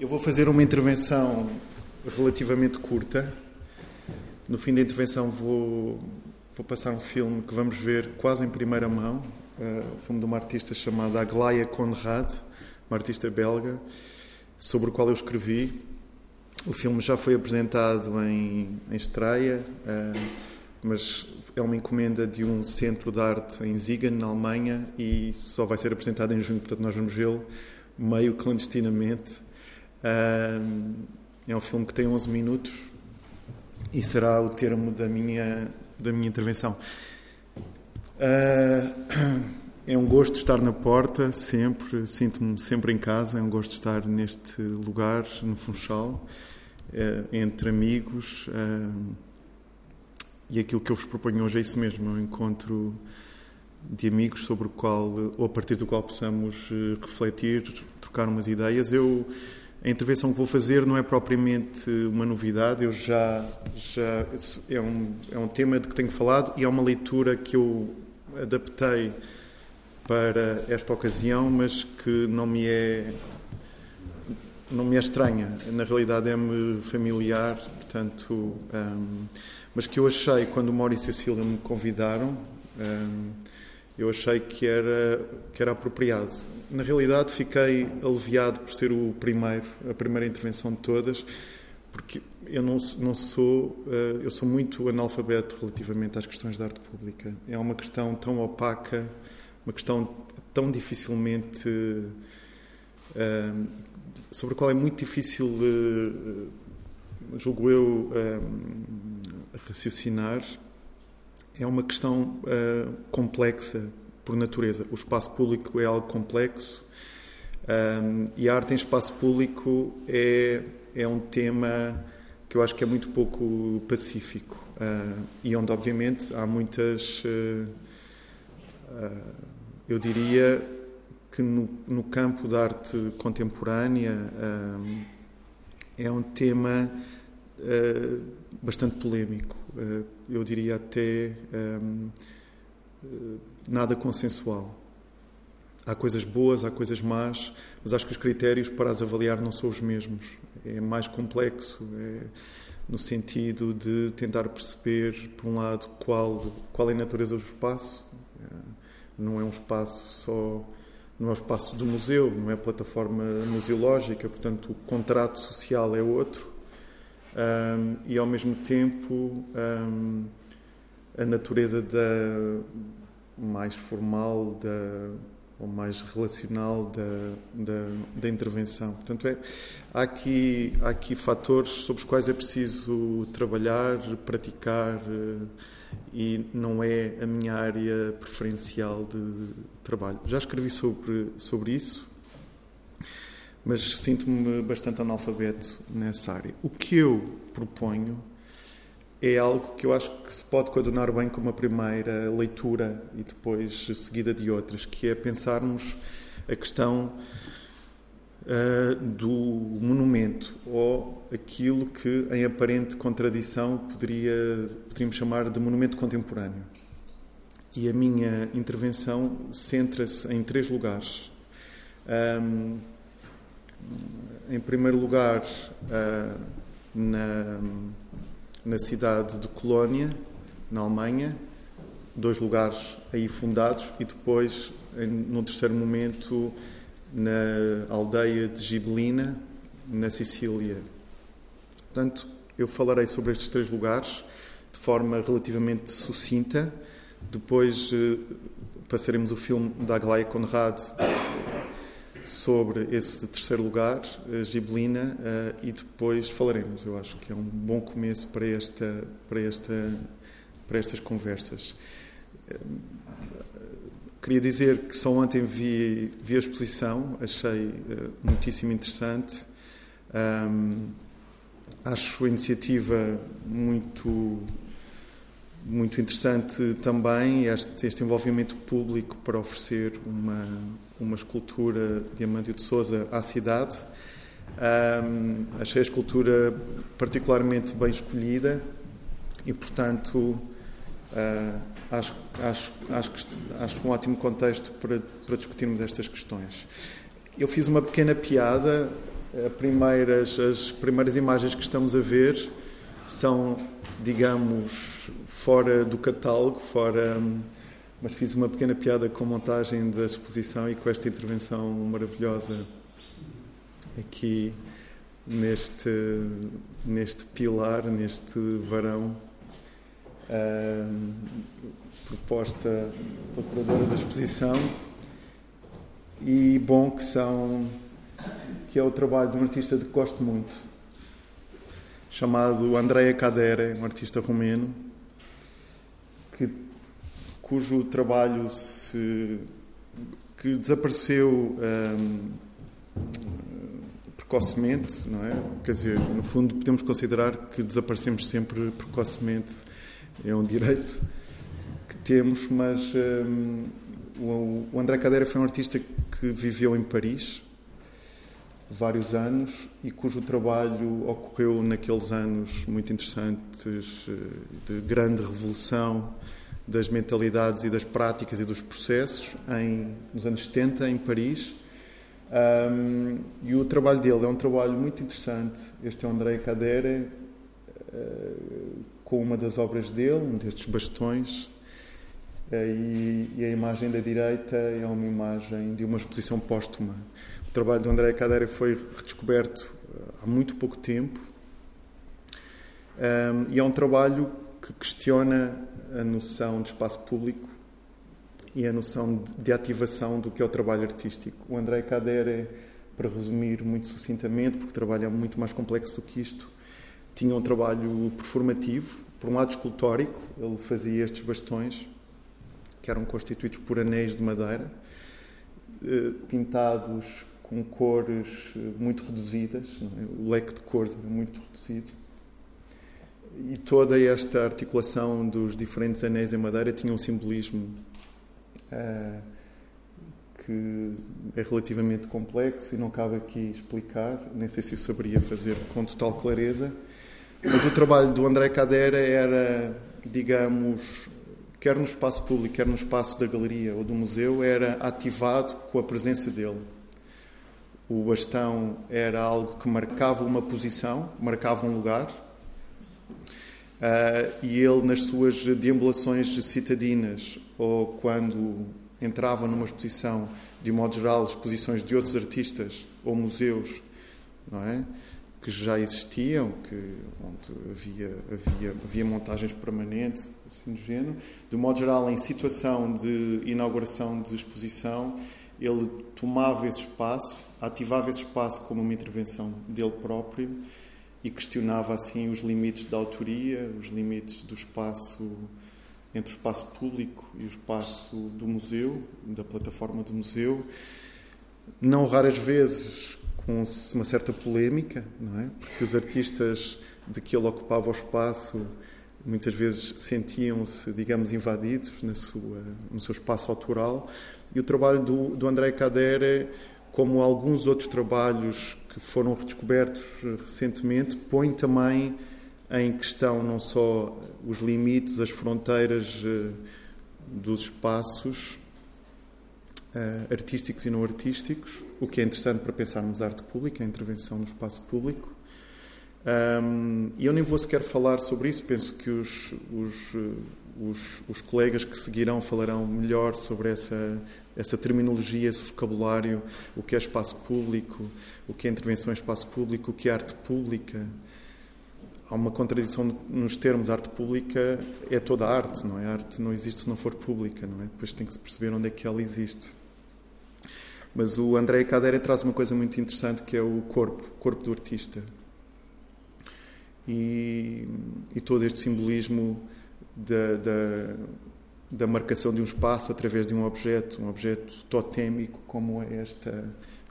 Eu vou fazer uma intervenção relativamente curta. No fim da intervenção vou, vou passar um filme que vamos ver quase em primeira mão, uh, filme de uma artista chamada Aglaia Conrad, uma artista belga, sobre o qual eu escrevi. O filme já foi apresentado em, em estreia, uh, mas é uma encomenda de um centro de arte em Ziegen, na Alemanha, e só vai ser apresentado em junho, portanto nós vamos vê-lo meio clandestinamente é um filme que tem 11 minutos e será o termo da minha, da minha intervenção. É um gosto estar na porta, sempre, sinto-me sempre em casa, é um gosto estar neste lugar, no Funchal, é, entre amigos. E aquilo que eu vos proponho hoje é isso mesmo, é um encontro de amigos sobre o qual, ou a partir do qual possamos eh, refletir, trocar umas ideias. Eu a intervenção que vou fazer não é propriamente uma novidade, eu já, já é, um, é um tema de que tenho falado e é uma leitura que eu adaptei para esta ocasião, mas que não me é não me é estranha, na realidade é-me familiar, portanto, um, mas que eu achei quando o Maurício e Cecília me convidaram, um, eu achei que era, que era apropriado. Na realidade, fiquei aliviado por ser o primeiro, a primeira intervenção de todas, porque eu não, não sou, eh, eu sou muito analfabeto relativamente às questões da arte pública. É uma questão tão opaca, uma questão tão dificilmente eh, sobre a qual é muito difícil, eh, julgo eu, raciocinar é uma questão uh, complexa por natureza. O espaço público é algo complexo um, e a arte em espaço público é, é um tema que eu acho que é muito pouco pacífico uh, e onde, obviamente, há muitas. Uh, eu diria que no, no, campo da arte contemporânea é um tema bastante polémico eu diria até um, ehm, eh, nada consensual. Há coisas boas, há coisas más, mas acho que os critérios para as avaliar não são os mesmos. É mais complexo, é no sentido de tentar perceber, por um lado, qual, qual é a natureza do espaço. Eh, não é um espaço só não é o espaço do museu, não é a plataforma museológica, portanto o contrato social é outro um, e ao mesmo tempo um, a natureza da mais formal da ou mais relacional da, da, da, intervenção. Portanto, é, há, aqui, há aqui fatores sobre os quais é preciso trabalhar, praticar, eh, e não é a minha área preferencial de trabalho. Já escrevi sobre, sobre isso, mas sinto-me bastante analfabeto nessa área. O que eu proponho é algo que eu acho que se pode coordenar bem com uma primeira leitura e depois seguida de outras, que é pensarmos a questão uh, do monumento ou aquilo que, em aparente contradição, poderia, poderíamos chamar de monumento contemporâneo. E a minha intervenção centra-se em três lugares. Um, em primeiro lugar, uh, na, na cidade de Colónia, na Alemanha, dois lugares aí fundados, e depois, em, num terceiro momento, na aldeia de Gibelina, na Sicília. Portanto, eu falarei sobre estes três lugares de forma relativamente sucinta. Depois uh, passaremos o filme da Aglaia Conrad sobre esse terceiro lugar, a Gibelina, uh, e depois falaremos. Eu acho que é um bom começo para, esta, para, esta, para estas conversas. Uh, queria dizer que só ontem vi, vi a exposição, achei uh, muitíssimo interessante. Um, acho a iniciativa muito muito interessante também este, este envolvimento público para oferecer uma, uma escultura de Amândio de Souza à cidade. Um, achei a escultura particularmente bem escolhida e, portanto, uh, acho, acho, acho, que, acho um ótimo contexto para, para discutirmos estas questões. Eu fiz uma pequena piada primeiras, as primeiras imagens que estamos a ver são, digamos, fora do catálogo, fora. Mas fiz uma pequena piada com a montagem da exposição e com esta intervenção maravilhosa aqui neste, neste pilar, neste varão. Uh, proposta pela curadora da exposição e bom que são que é o trabalho de um artista de que gosto muito chamado Andrea Cadere, um artista romeno cujo trabalho se que desapareceu um, precocemente, não é? Quer dizer, no fundo podemos considerar que desaparecemos sempre precocemente, é um direito que temos, mas um, o André Cadeira foi um artista que viveu em Paris vários anos e cujo trabalho ocorreu naqueles anos muito interessantes eh, de grande revolução das mentalidades e das práticas e dos processos em, nos anos 70 em Paris. Um, e o trabalho dele é um trabalho muito interessante. Este é o André Cadere uh, com uma das obras dele um destes bastões. E, e, a imagem da direita é uma imagem de uma exposição póstuma. O trabalho de André Cadeira foi redescoberto eh, há muito pouco tempo. Um, e é um trabalho que questiona a noção de espaço público e a noção de ativação do que é o trabalho artístico. O André Cadeira, para resumir muito sucintamente, porque o trabalho é muito mais complexo do que isto, tinha um trabalho performativo, por um lado escultórico, ele fazia estes bastões que eram constituídos por anéis de madeira, eh, pintados com cores eh, muito reduzidas, é? o leque de cores era muito reduzido. E toda esta articulação dos diferentes anéis em madeira tinha um simbolismo uh, que é relativamente complexo e não cabe aqui explicar, nem sei se o saberia fazer com total clareza. Mas o trabalho do André Cadera era, digamos, quer no espaço público, quer no espaço da galeria ou do museu, era ativado com a presença dele. O bastão era algo que marcava uma posição, marcava um lugar, uh, e ele, nas suas deambulações citadinas ou quando entrava numa exposição, de modo geral, exposições de outros artistas ou museus, não é? que já existiam, que, onde havia, havia, havia montagens permanentes, assim do género. De modo geral, em situação de inauguração de exposição, ele tomava esse espaço, ativava esse espaço como uma intervenção dele próprio e questionava assim os limites da autoria, os limites do espaço entre o espaço público e o espaço do museu, da plataforma do museu. Não raras vezes com uma certa polémica, não é? Porque os artistas de que ele ocupava o espaço muitas vezes sentiam-se, digamos, invadidos na sua, no seu espaço autoral. E o trabalho do, do André Cadere, como alguns outros trabalhos que foram redescobertos recentemente, põe também em questão não só os limites, as fronteiras eh, dos espaços, uh, artísticos e não artísticos, o que é interessante para pensarmos arte pública, a intervenção no espaço público. E eu nem vou sequer falar sobre isso, penso que os, os, os, os, colegas que seguirão falarão melhor sobre essa, essa terminologia, esse vocabulário, o que é espaço público, o que é intervenção em espaço público, o que é arte pública. Há uma contradição nos termos arte pública, é toda a arte, não é? A arte não existe se não for pública, não é? Depois tem que se perceber onde é que ela existe. Mas o André Cadeira traz uma coisa muito interessante que é o corpo, o corpo do artista. E, e todo este simbolismo da, da, da, marcação de um espaço através de um objeto, um objeto totémico como é esta,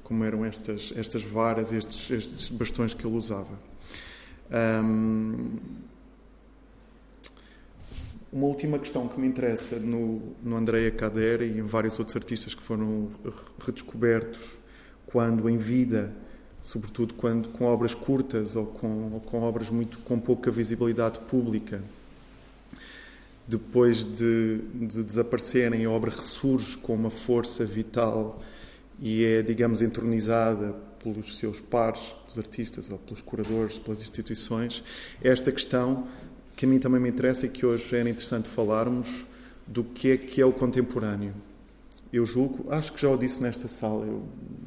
como eram estas, estas varas, estes, estes bastões que ele usava. Um, uma última questão que me interessa no, no Andrea Cadere e em vários outros artistas que foram redescobertos quando em vida, sobretudo quando com obras curtas ou com, ou com obras muito com pouca visibilidade pública, depois de, de desaparecerem, a obra ressurge com uma força vital e é, digamos, entronizada pelos seus pares, pelos artistas ou pelos curadores, pelas instituições, esta questão que a mim também me interessa e que hoje era interessante falarmos do que é que é o contemporâneo. Eu julgo, acho que já o disse nesta sala, eu,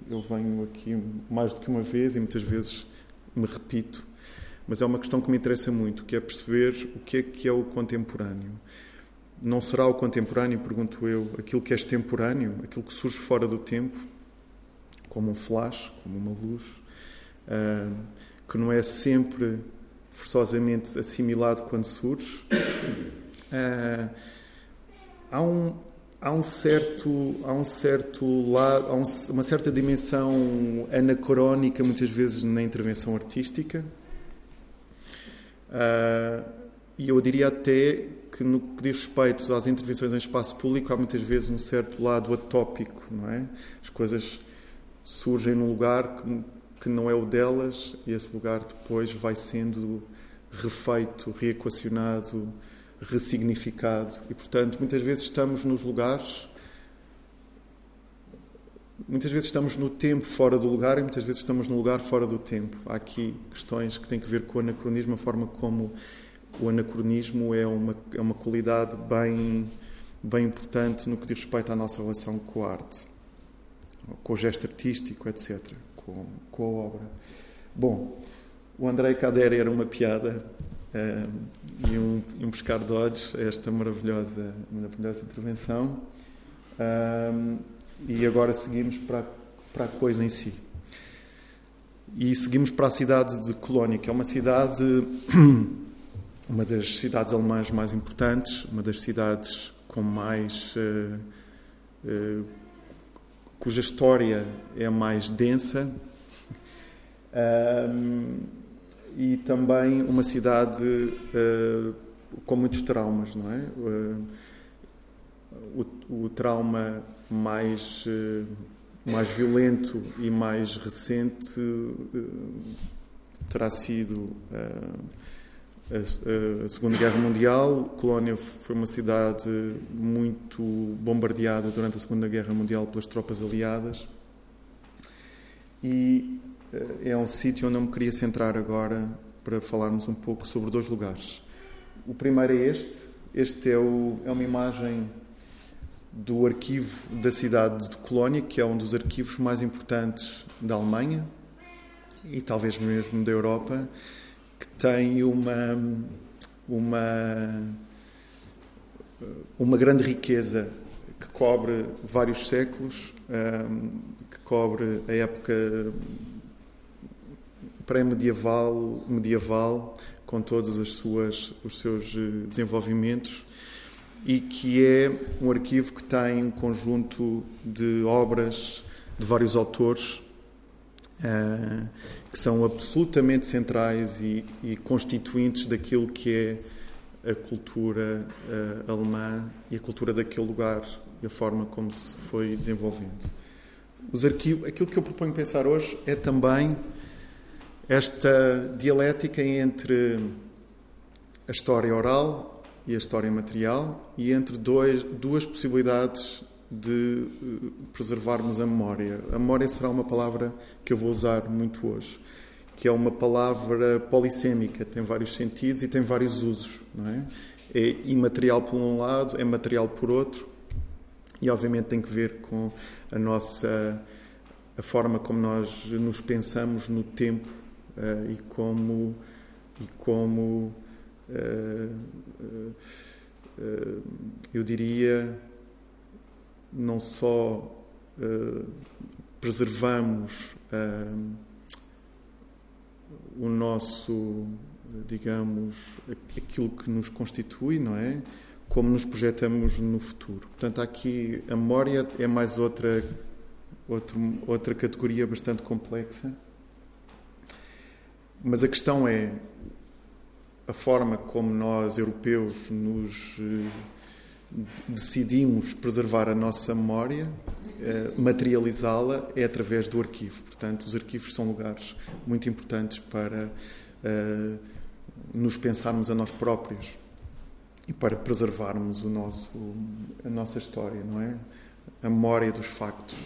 eu venho aqui mais do que uma vez e muitas vezes me repito, mas é uma questão que me interessa muito, que é perceber o que é que é o contemporâneo. Não será o contemporâneo, pergunto eu, aquilo que é extemporâneo, aquilo que surge fora do tempo, como um flash, como uma luz, uh, que não é sempre forçosamente assimilado quando surge. Uh, há um, há um certo há um certo lado há um, uma certa dimensão anacrónica muitas vezes na intervenção artística uh, e eu diria até que no que diz respeito às intervenções em espaço público há muitas vezes um certo lado atópico não é as coisas surgem num lugar que, que não é o delas e esse lugar depois vai sendo refeito reequacionado ressignificado. E, portanto, muitas vezes estamos nos lugares, muitas vezes estamos no tempo fora do lugar e muitas vezes estamos no lugar fora do tempo. Há aqui questões que têm que ver com o anacronismo, a forma como o anacronismo é uma, é uma qualidade bem, bem importante no que diz respeito à nossa relação com a arte, com o gesto artístico, etc., com, com a obra. Bom, o Andrei Cader era uma piada uh, e, um, um pescar de olhos esta maravilhosa, maravilhosa intervenção. Uh, e agora seguimos para, para a coisa em si. E seguimos para a cidade de Colónia, que é uma cidade, uma das cidades alemãs mais importantes, uma das cidades com mais. Uh, cuja história é mais densa. Um, e também uma cidade uh, com muitos traumas, não é? Uh, o, o, trauma mais, uh, mais violento e mais recente terá sido a, Segunda Guerra Mundial. Colónia foi uma cidade muito bombardeada durante a Segunda Guerra Mundial pelas tropas aliadas. E eh, é um sítio onde eu me queria centrar agora para falarmos um pouco sobre dois lugares. O primeiro é este. Este é, o, é uma imagem do arquivo da cidade de Colónia, que é um dos arquivos mais importantes da Alemanha e talvez mesmo da Europa, que tem uma uma uma grande riqueza que cobre vários séculos, ehm, que cobre a época pré-medieval, medieval, com todos as suas, os seus eh, desenvolvimentos, e que é um arquivo que tem um conjunto de obras de vários autores uh, que são absolutamente centrais e, e, constituintes daquilo que é a cultura uh, alemã e a cultura daquele lugar e a forma como se foi desenvolvendo. Os arquivos, aquilo que eu proponho pensar hoje é também esta dialética entre a história oral e a história material e entre dois, duas possibilidades de eh, preservarmos a memória. A memória será uma palavra que eu vou usar muito hoje, que é uma palavra polissémica, tem vários sentidos e tem vários usos, não é? É imaterial por um lado, é material por outro, e obviamente tem que ver com a nossa a forma como nós nos pensamos no tempo uh, e como e como uh, uh, eu diria não só preservamos o nosso digamos aquilo que nos constitui não é? Como nos projetamos no futuro. Portanto aqui a memória é mais outra outra outra categoria bastante complexa. Mas a questão é a forma como nós, europeus, nos eh, decidimos preservar a nossa memória, eh, materializá-la, é através do arquivo. Portanto, os arquivos são lugares muito importantes para uh, nos pensarmos a nós próprios e para preservarmos o nosso, a nossa história, não é? A memória dos factos.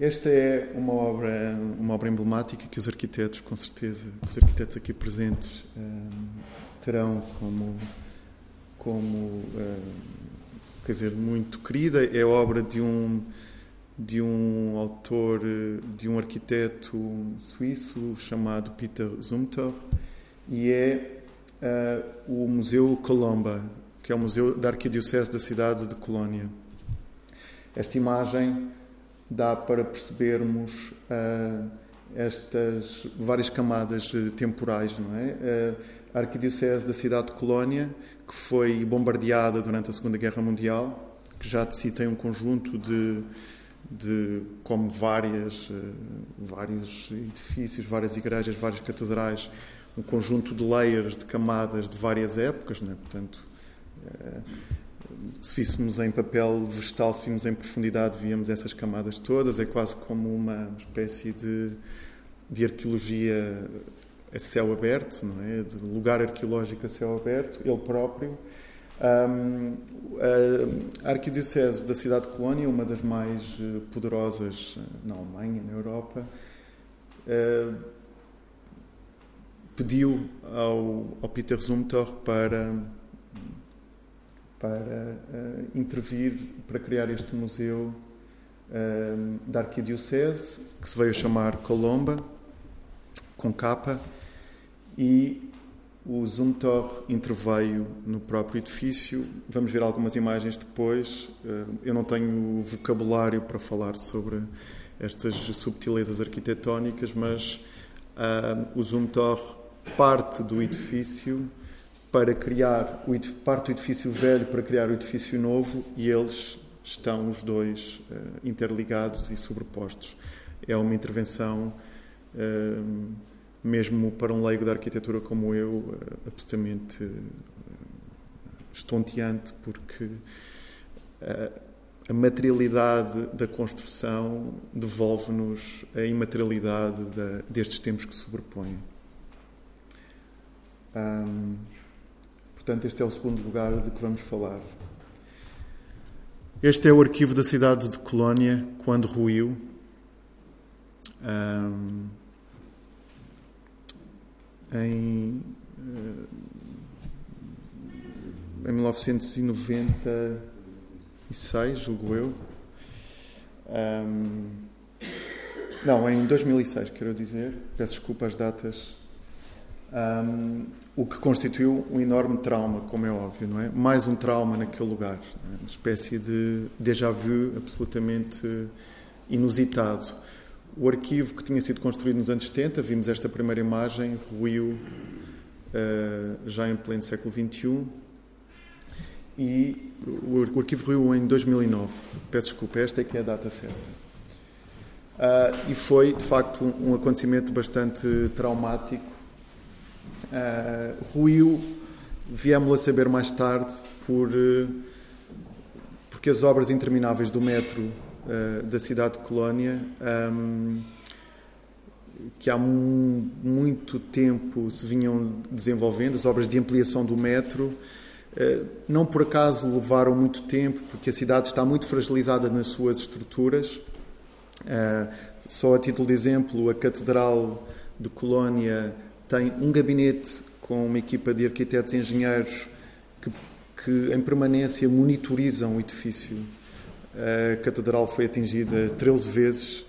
esta é uma obra, uma obra emblemática que os arquitetos, com certeza, os arquitetos aqui presentes terão como, como quer dizer, muito querida. É obra de um de um autor, de um arquiteto suíço chamado Peter Zumthor e é uh, o Museu Colomba, que é o museu da Arquidiocese da cidade de Colónia. Esta imagem dá para percebermos uh, estas várias camadas temporais, não é? Uh, a Arquidiocese da cidade de Colónia, que foi bombardeada durante a Segunda Guerra Mundial, que já de si tem um conjunto de de como várias, eh, vários edifícios, várias igrejas, várias catedrais, um conjunto de layers, de camadas de várias épocas, né? portanto, eh, se físsemos em papel vegetal, se vimos em profundidade, víamos essas camadas todas, é quase como uma espécie de, de arqueologia a céu aberto, não é? de lugar arqueológico a céu aberto, ele próprio, um, a Arquidiocese da cidade de Colónia, uma das mais eh, poderosas eh, na Alemanha, na Europa, uh, pediu ao, ao, Peter Zumthor para, para uh, intervir, para criar este museu uh, da Arquidiocese, que se veio chamar Colomba, com capa, e o Zumthor interveio no próprio edifício. Vamos ver algumas imagens depois. Eh, eu não tenho vocabulário para falar sobre estas subtilezas arquitetónicas, mas uh, o Zumthor parte do edifício para criar o parte do edifício velho para criar o edifício novo e eles estão os dois uh, interligados e sobrepostos. É uma intervenção mesmo para um leigo da arquitetura como eu, eh, absolutamente eh, estonteante, porque a materialidade da construção devolve-nos a imaterialidade destes tempos que se sobrepõem. portanto, este é o segundo lugar de que vamos falar. Este é o arquivo da cidade de Colónia quando ruiu. Em, eh, em 1996, julgo eu. Um, não, em 2006, quero dizer. Peço desculpa as datas. Um, o que constituiu um enorme trauma, como é óbvio, não é? Mais um trauma naquele lugar. É? Uma espécie de déjà vu absolutamente inusitado. O arquivo que tinha sido construído nos anos 70, vimos esta primeira imagem, ruiu uh, já em pleno século XXI. E o, arquivo ruiu em 2009. Peço desculpa, esta é que é a data certa. Uh, e foi, de facto, um, um acontecimento bastante traumático. Uh, ruiu, viemos a saber mais tarde, por, porque as obras intermináveis do metro uh, da cidade de Colónia, um, que há muito tempo se vinham desenvolvendo, as obras de ampliação do metro. Uh, não por acaso levaram muito tempo, porque a cidade está muito fragilizada nas suas estruturas. Uh, só a título de exemplo, a Catedral de Colónia tem um gabinete com uma equipa de arquitetos e engenheiros que, que em permanência monitorizam o edifício a catedral foi atingida 13 vezes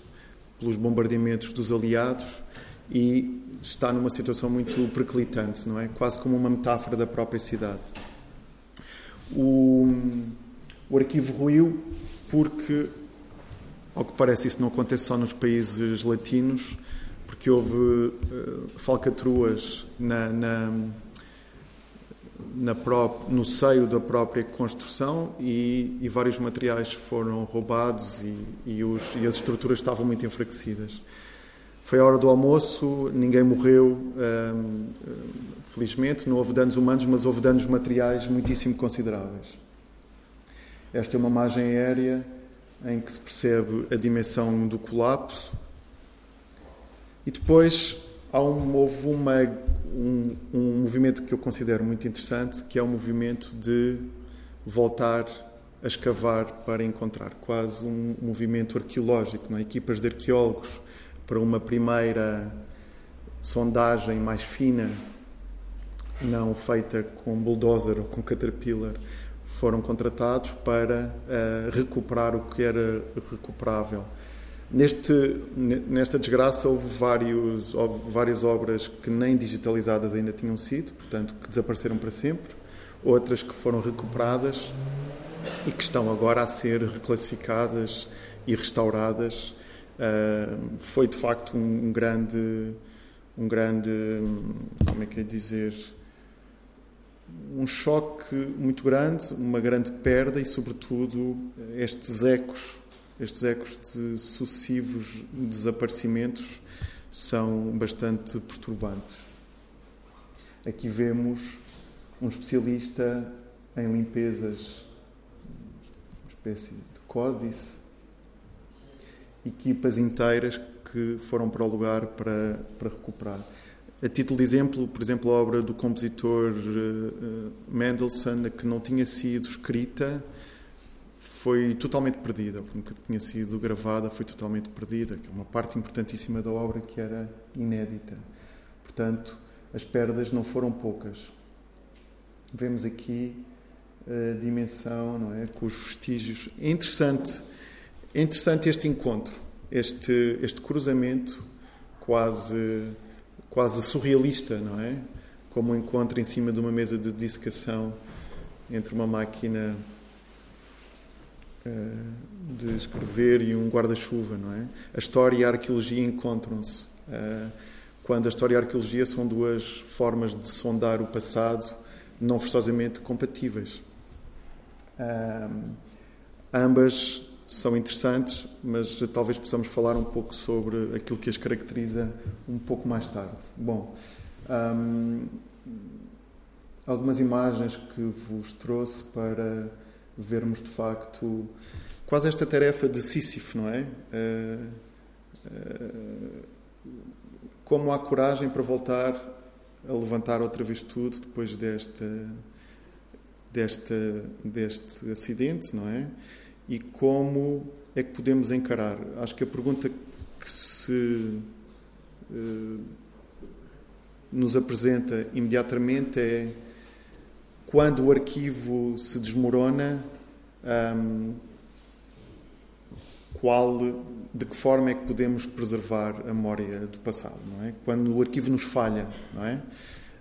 pelos bombardeamentos dos aliados e está numa situação muito periclitante, não é? Quase como uma metáfora da própria cidade. O, o arquivo ruiu porque, ao que parece, isso não acontece só nos países latinos, porque houve uh, falcatruas na, na no seio da própria construção e, e vários materiais foram roubados e, e, os, e, as estruturas estavam muito enfraquecidas. Foi a hora do almoço, ninguém morreu, hum, felizmente, não houve danos humanos, mas houve danos materiais muitíssimo consideráveis. Esta é uma imagem aérea em que se percebe a dimensão do colapso. E depois há um, houve uma, um, um, movimento que eu considero muito interessante, que é o movimento de voltar a escavar para encontrar, quase um movimento arqueológico, não é? equipas de arqueólogos para uma primeira sondagem mais fina, não feita com bulldozer ou com caterpillar, foram contratados para uh, recuperar o que era recuperável. Neste, nesta desgraça houve, vários, houve várias obras que nem digitalizadas ainda tinham sido, portanto, que desapareceram para sempre, outras que foram recuperadas e que estão agora a ser reclassificadas e restauradas. Uh, foi de facto um, um, grande, um grande, como é que é dizer, um choque muito grande, uma grande perda e, sobretudo, estes ecos, estes ecos de sucessivos desaparecimentos são bastante perturbantes. Aqui vemos um especialista em limpezas espécie de códice, equipas inteiras que foram para o lugar para, para recuperar. A título de exemplo, por exemplo, a obra do compositor uh, Mendelssohn, que não tinha sido escrita, foi totalmente perdida, nunca tinha sido gravada, foi totalmente perdida, que é uma parte importantíssima da obra que era inédita. Portanto, as perdas não foram poucas. Vemos aqui dimensão, não é? com os vestígios. É interessante, é interessante este encontro, este, este cruzamento quase, quase surrealista, não é? Como um encontro em cima de uma mesa de dissecação entre uma máquina de escrever e um guarda-chuva, não é? A história e a arqueologia encontram-se. Uh, quando a história e a arqueologia são duas formas de sondar o passado não forçosamente compatíveis. Um, ambas são interessantes, mas talvez possamos falar um pouco sobre aquilo que as caracteriza um pouco mais tarde. Bom, um, algumas imagens que vos trouxe para vermos de facto quase esta tarefa de Sísifo, não é? Uh, uh, como há coragem para voltar a levantar outra vez tudo depois desta deste, deste acidente, não é? E como é que podemos encarar? Acho que a pergunta que se uh, nos apresenta imediatamente é quando o arquivo se desmorona, um, qual, de que forma é que podemos preservar a memória do passado, não é? Quando o arquivo nos falha, não é?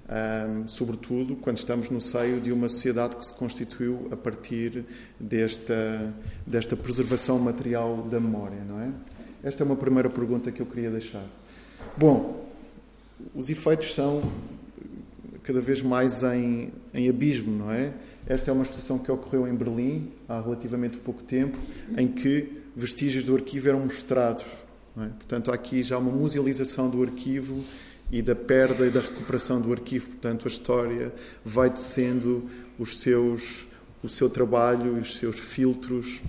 um, sobretudo quando estamos no seio de uma sociedade que se constituiu a partir desta, desta preservação material da memória, não é? Esta é uma primeira pergunta que eu queria deixar. Bom, os efeitos são cada vez mais em, em abismo, não é? Esta é uma exposição que ocorreu em Berlim há relativamente pouco tempo, em que vestígios do arquivo eram mostrados. É? Portanto, há aqui já uma musealização do arquivo e da perda e da recuperação do arquivo. Portanto, a história vai descendo os seus, o seu trabalho e os seus filtros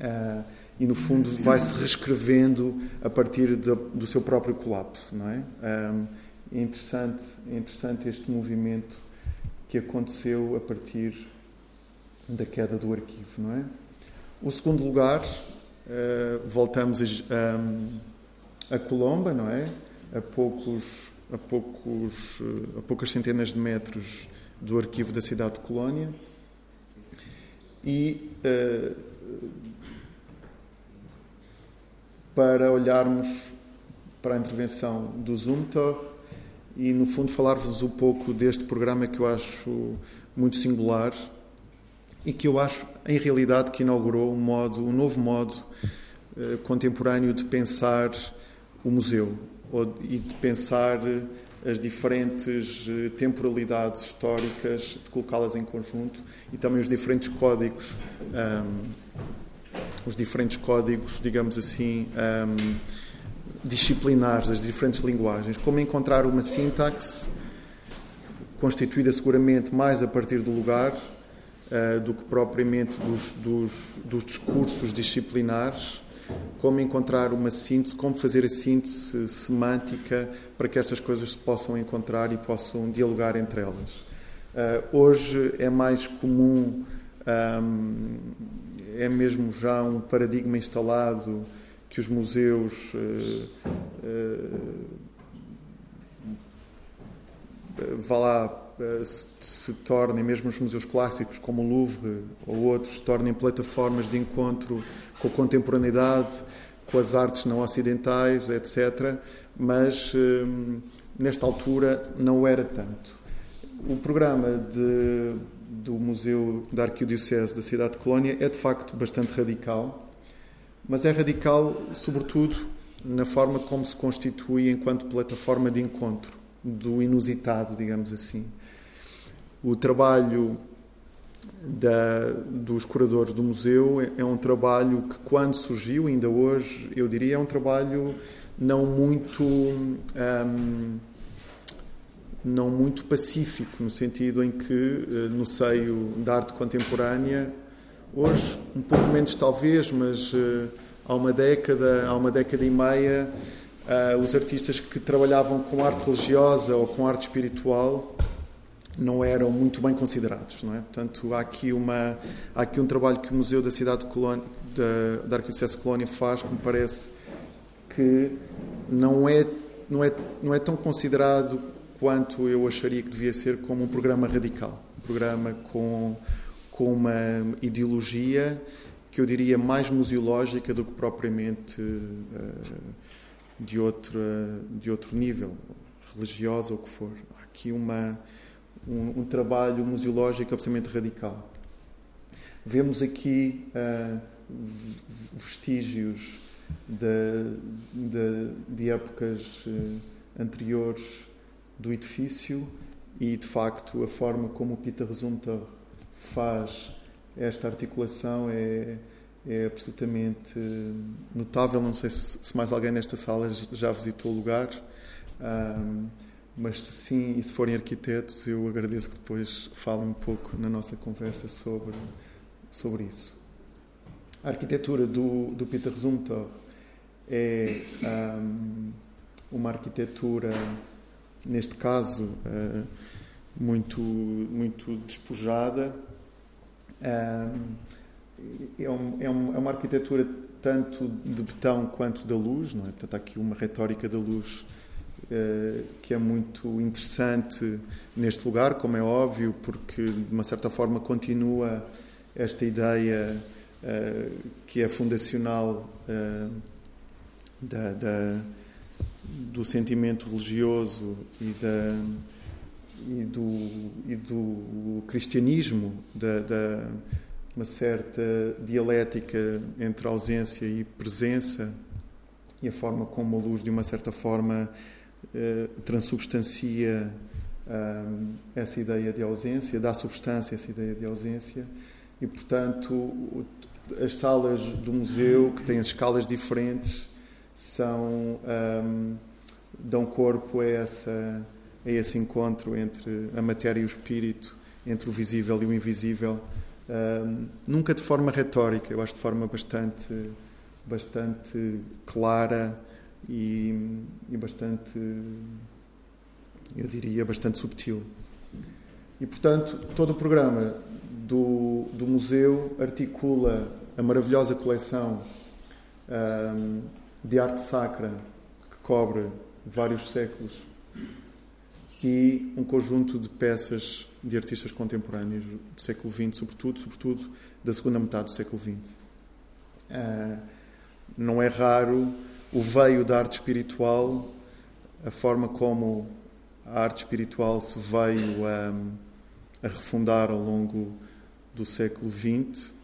uh, e, no fundo, vai-se reescrevendo a partir de, do seu próprio colapso. Não é? Um, é, interessante, interessante este movimento que aconteceu a partir da queda do arquivo. Não é? O segundo lugar, uh, voltamos a, a Colomba, não é? a poucos a poucos a poucas centenas de metros do arquivo da cidade de Colónia e uh, para olharmos para a intervenção do Zumthor e no fundo falar-vos um pouco deste programa que eu acho muito singular e que eu acho em realidade que inaugurou um modo um novo modo uh, contemporâneo de pensar o museu e de pensar as diferentes eh, temporalidades históricas, de colocá-las em conjunto e também os diferentes códigos, um, os diferentes códigos, digamos assim, um, disciplinares das diferentes linguagens. Como encontrar uma sintaxe constituída seguramente mais a partir do lugar uh, do que propriamente dos, dos, dos discursos disciplinares como encontrar uma síntese, como fazer a síntese semântica para que estas coisas se possam encontrar e possam dialogar entre elas. Uh, hoje é mais comum Um, é mesmo já um paradigma instalado que os museus uh, uh, vá lá se, se tornem, mesmo os museus clássicos como o Louvre ou outros, se tornem plataformas de encontro com a contemporaneidade, com as artes não ocidentais, etc. Mas nesta altura não era tanto. O programa de, do Museu da Arquidiocese da cidade de Colónia é de facto bastante radical, mas é radical sobretudo na forma como se constitui enquanto plataforma de encontro do inusitado, digamos assim. O trabalho da, dos curadores do museu é, é um trabalho que, quando surgiu, ainda hoje, eu diria, é um trabalho não muito. Um, não muito pacífico, no sentido em que, eh, no seio da arte contemporânea, hoje, um pouco menos talvez, mas uh, há uma década, há uma década e meia, uh, os artistas que trabalhavam com arte religiosa ou com arte espiritual não eram muito bem considerados, não é? Portanto, há aqui uma há aqui um trabalho que o Museu da Cidade de Colónia, da, da Arquidiocese de Colónia faz, que me parece que não é não é não é tão considerado quanto eu acharia que devia ser como um programa radical, um programa com com uma ideologia que eu diria mais museológica do que propriamente uh, de outro de outro nível religioso ou o que for. Há aqui uma um, um trabalho museológico absolutamente radical. Vemos aqui uh, vestígios de, de, de épocas uh, anteriores do edifício e, de facto, a forma como o Peter Zumthor faz esta articulação é, é absolutamente notável. Não sei se, se, mais alguém nesta sala já visitou o lugar. Um, mas se sim, e se forem arquitetos, eu agradeço que depois falem um pouco na nossa conversa sobre, sobre isso. A arquitetura do, do Peter Zumthor é um, uma arquitetura, neste caso, uh, muito, muito despojada. É, um, é, um, é, uma arquitetura tanto de betão quanto da luz, não é? Portanto, há aqui uma retórica da luz eh, que é muito interessante neste lugar, como é óbvio, porque de uma certa forma continua esta ideia eh, que é fundacional eh, da, da, do sentimento religioso e, da, e, do, e do cristianismo, da, da uma certa dialética entre ausência e presença e a forma como a luz, de uma certa forma, eh, transubstancia um, essa ideia de ausência, dá substância a essa ideia de ausência e, portanto, as salas do museu, que têm escalas diferentes, são, um, dão corpo a, essa, a esse encontro entre a matéria e o espírito, entre o visível e o invisível, um, nunca de forma retórica, eu acho de forma bastante, bastante clara e, e bastante, eu diria, bastante subtil. E, portanto, todo o programa do, do museu articula a maravilhosa coleção um, de arte sacra que cobre vários séculos e um conjunto de peças de artistas contemporâneos do século XX, sobretudo, sobretudo da segunda metade do século XX. Uh, não é raro o veio da arte espiritual, a forma como a arte espiritual se veio a, a refundar ao longo do século XX,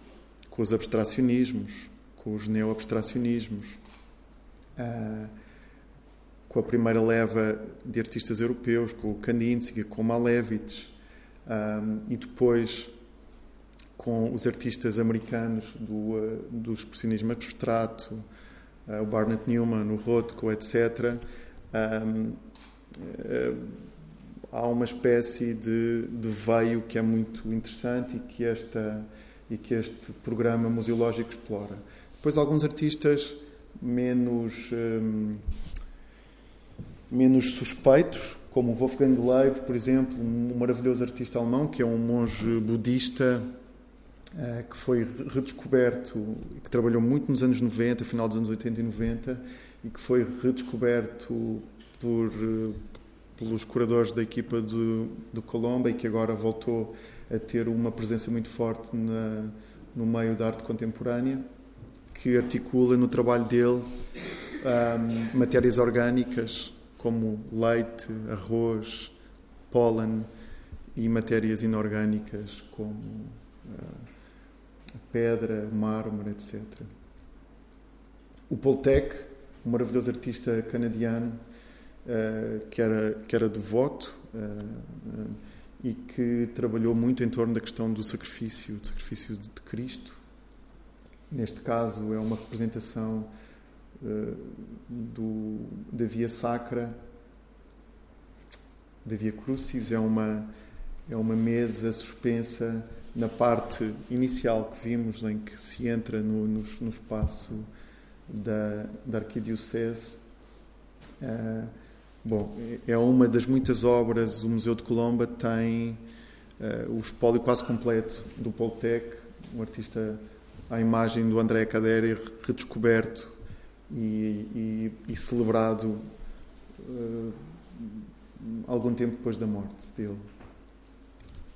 com os abstracionismos, com os neo-abstracionismos, uh, com a primeira leva de artistas europeus, com o Kandinsky, com o Malevich, um, e depois com os artistas americanos do, uh, do expressionismo abstrato, uh, o Barnett Newman, o Rothko, etc., um, uh, há uma espécie de, de veio que é muito interessante e que, esta, e que este programa museológico explora. Depois, alguns artistas menos, um, menos suspeitos, como Wolfgang Leib, por exemplo, um maravilhoso artista alemão, que é um monge budista uh, que foi redescoberto, que trabalhou muito nos anos 90, final dos anos 80 e 90, e que foi redescoberto por, uh, pelos curadores da equipa do, do Colomba e que agora voltou a ter uma presença muito forte na, no meio da arte contemporânea, que articula no trabalho dele um, matérias orgânicas como leite, arroz, pólen e matérias inorgânicas como uh, pedra, mármore, etc. O Poltec, um maravilhoso artista canadiano uh, que, era, que era devoto uh, e que trabalhou muito em torno da questão do sacrifício, do sacrifício de Cristo. Neste caso, é uma representação do, da Via Sacra, da Via Crucis, é uma, é uma mesa suspensa na parte inicial que vimos, em que se entra no, no, no espaço da, da Arquidiocese. Uh, bom, é uma das muitas obras, o Museu de Colomba tem uh, o espólio quase completo do Poltec, um artista à imagem do André Cadere redescoberto e, e, e celebrado uh, algum tempo depois da morte dele.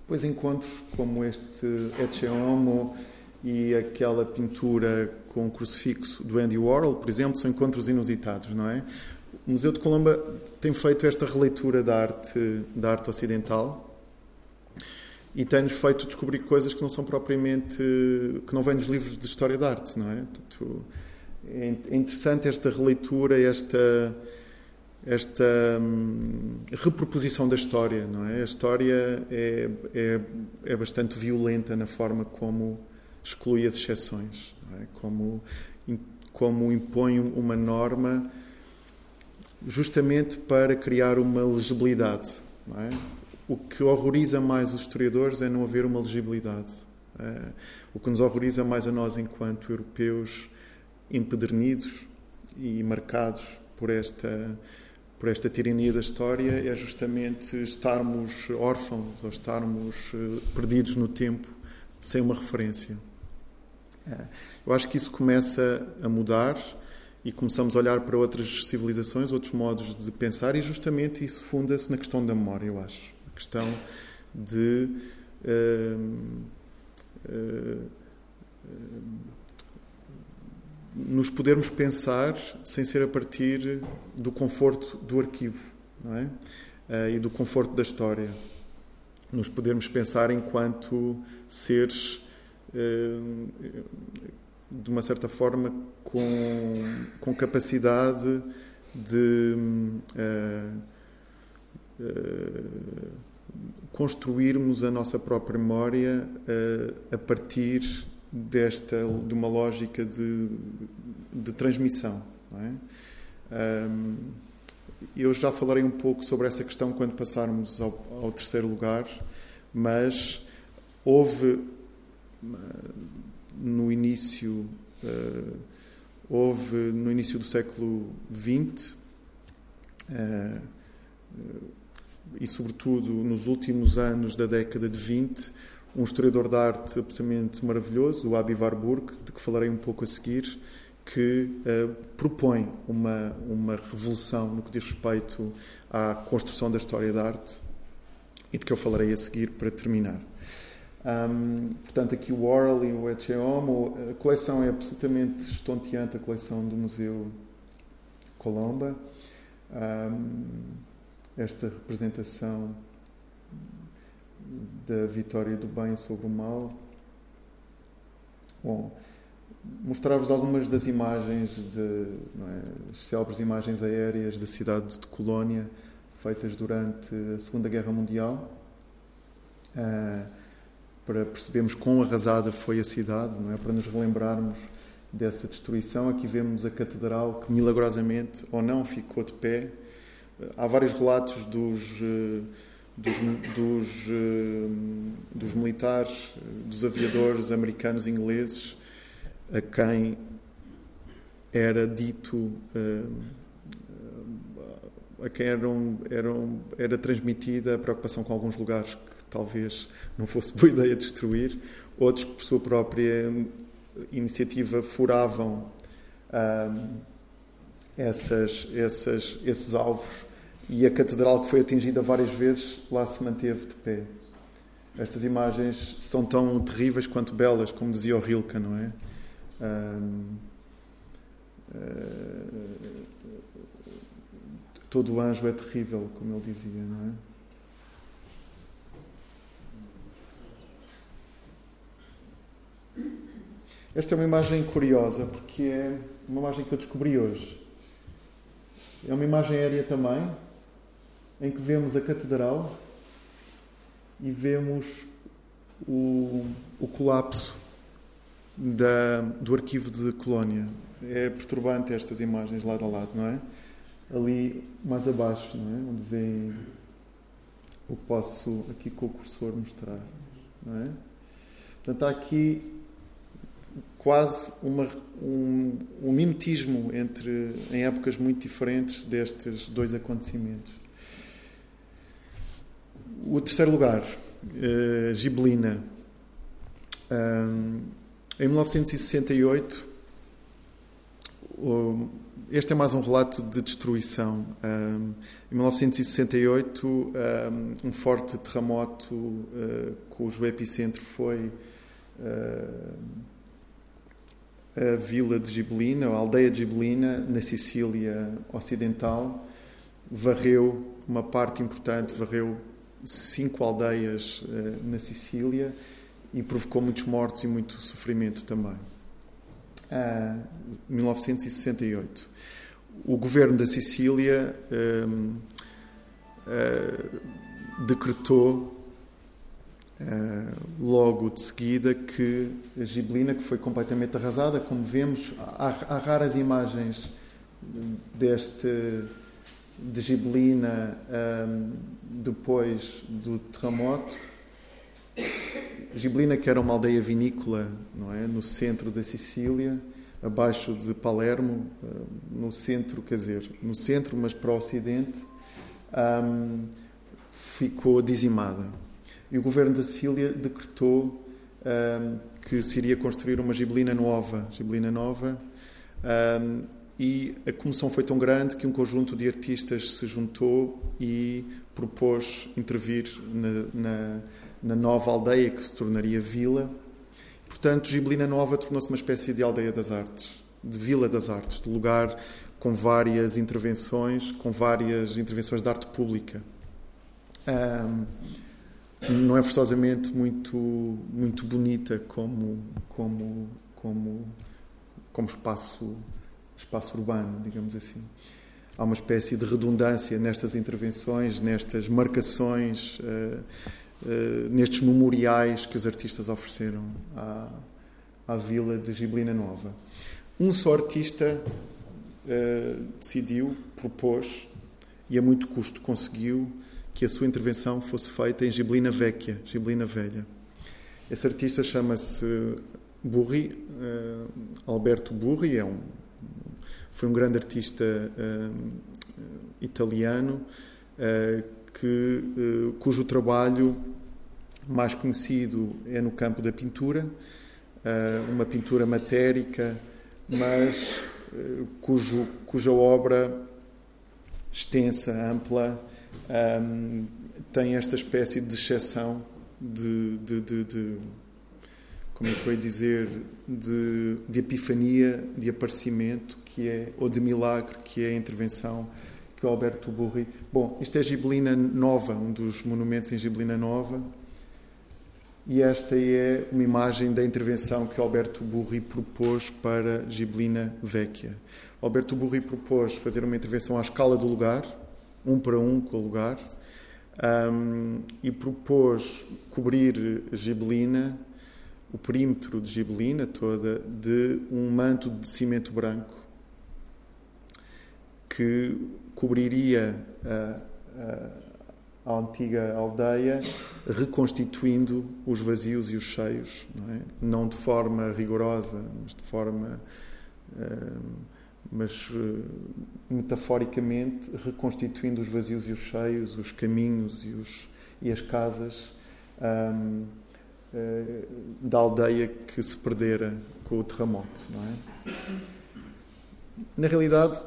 Depois encontros como este Ecce Homo e aquela pintura com o crucifixo do Andy Warhol, por exemplo, são encontros inusitados, não é? O Museu de Colomba tem feito esta releitura da arte, da arte ocidental e tem-nos feito descobrir coisas que não são propriamente que não vêm dos livros de história da arte, não é? É, é interessante esta releitura, esta esta hum, reproposição da história, não é? A história é, é, é bastante violenta na forma como exclui as exceções, é? como como impõe uma norma justamente para criar uma legibilidade, é? O que horroriza mais os historiadores é não haver uma legibilidade. É, o que nos horroriza mais a nós, enquanto europeus empedernidos e marcados por esta, por esta tirania da história, é justamente estarmos órfãos ou estarmos eh, perdidos no tempo sem uma referência. É, eu acho que isso começa a mudar e começamos a olhar para outras civilizações, outros modos de pensar, e justamente isso funda-se na questão da memória, eu acho questão de uh, uh, nos podermos pensar sem ser a partir do conforto do arquivo é? Uh, e do conforto da história. Nos podermos pensar enquanto seres, de uma certa forma, com, com capacidade de uh, construirmos a nossa própria memória uh, a partir desta de uma lógica de, de transmissão. É? Um, eu já falarei um pouco sobre essa questão quando passarmos ao, ao terceiro lugar, mas houve no início uh, houve no início do século XX uh, e, sobretudo, nos últimos anos da década de 20, um historiador de arte absolutamente maravilhoso, o Abi Warburg, de que falarei um pouco a seguir, que uh, propõe uma, uma revolução no que diz respeito à construção da história da arte e de que eu falarei a seguir para terminar. Um, portanto, aqui o Oral e o Ecce Homo, a coleção é absolutamente estonteante, a coleção do Museu Colomba. Um, esta representação da vitória do bem sobre o mal. Bom, mostrar-vos algumas das imagens, de, é, as célebres imagens aéreas da cidade de Colónia, feitas durante a Segunda Guerra Mundial, uh, para percebermos quão arrasada foi a cidade, não é? para nos relembrarmos dessa destruição. Aqui vemos a catedral que milagrosamente ou não ficou de pé Há vários relatos dos, eh, dos, dos, eh, dos militares, dos aviadores americanos e ingleses, a quem era dito, eh, a quem eram, eram, era transmitida a preocupação com alguns lugares que talvez não fosse boa ideia destruir, outros que por sua própria iniciativa furavam um, essas, essas, esses alvos e a catedral que foi atingida várias vezes lá se manteve de pé. Estas imagens são tão terríveis quanto belas, como dizia o Rilke, não é? Eh, todo anjo é terrível, como ele dizia, não é? Esta é uma imagem curiosa porque é uma imagem que eu descobri hoje. É uma imagem aérea também, em que vemos a catedral e vemos o, o colapso da, do arquivo de Colónia. É perturbante estas imagens lado a lado, não é? Ali mais abaixo, não é? Onde vem o posso aqui com o cursor mostrar, não é? Portanto, há aqui quase uma, um, um mimetismo entre, em épocas muito diferentes destes dois acontecimentos. O terceiro lugar, uh, Gibelina. Um, em 1968, um, este é mais um relato de destruição. Um, em 1968, um, forte terremoto uh, cujo epicentro foi uh, a vila de Gibelina, a aldeia de Gibelina, na Sicília Ocidental, varreu uma parte importante, varreu cinco aldeias uh, na Sicília e provocou muitos mortos e muito sofrimento também. Uh, 1968. O governo da Sicília uh, decretou logo de seguida que a Gibelina, que foi completamente arrasada, como vemos, há, há raras imagens deste de Gibelina um, depois do terremoto. Gibelina, que era uma aldeia vinícola, não é, no centro da Sicília, abaixo de Palermo, no centro, quer dizer, no centro, mas para o ocidente, um, ficou dizimada. E o governo da Sicília decretou um, que se iria construir uma Gibelina nova, Gibelina nova, um, e a comoção foi tão grande que um conjunto de artistas se juntou e propôs intervir na, na, na nova aldeia que se tornaria vila. Portanto, Gibelina Nova tornou-se uma espécie de aldeia das artes, de vila das artes, de lugar com várias intervenções, com várias intervenções de arte pública. Um, não é forçosamente muito muito bonita como como como como espaço espaço urbano, digamos assim. Há uma espécie de redundância nestas intervenções, nestas marcações, uh, uh, nestes memoriais que os artistas ofereceram à, à vila de Giblina Nova. Um só artista uh, decidiu, propôs, e a muito custo conseguiu, que a sua intervenção fosse feita em Giblina Vecchia, Giblina Velha. Esse artista chama-se Burri, Alberto Burri, é um foi um grande artista uh, italiano uh, que, uh, cujo trabalho mais conhecido é no campo da pintura, uma pintura matérica, mas cujo, cuja obra extensa, ampla, um, tem esta espécie de exceção de, de, de, de como é que eu ia dizer, de, de epifania, de aparecimento, que é, ou de milagre, que é a intervenção que o Alberto Burri. Bom, isto é Gibelina Nova, um dos monumentos em Gibelina Nova, e esta é uma imagem da intervenção que Alberto Burri propôs para Gibelina Vecchia. Alberto Burri propôs fazer uma intervenção à escala do lugar, um para um com o lugar, um, e propôs cobrir Gibelina o perímetro de Gibelina toda de um manto de cimento branco que cobriria a, a, a antiga aldeia, reconstituindo os vazios e os cheios, não, é? não de forma rigorosa, mas de forma. Uh, mas uh, metaforicamente reconstituindo os vazios e os cheios, os caminhos e, os, e as casas um, uh, da aldeia que se perdera com o terremoto. Não é? Na realidade,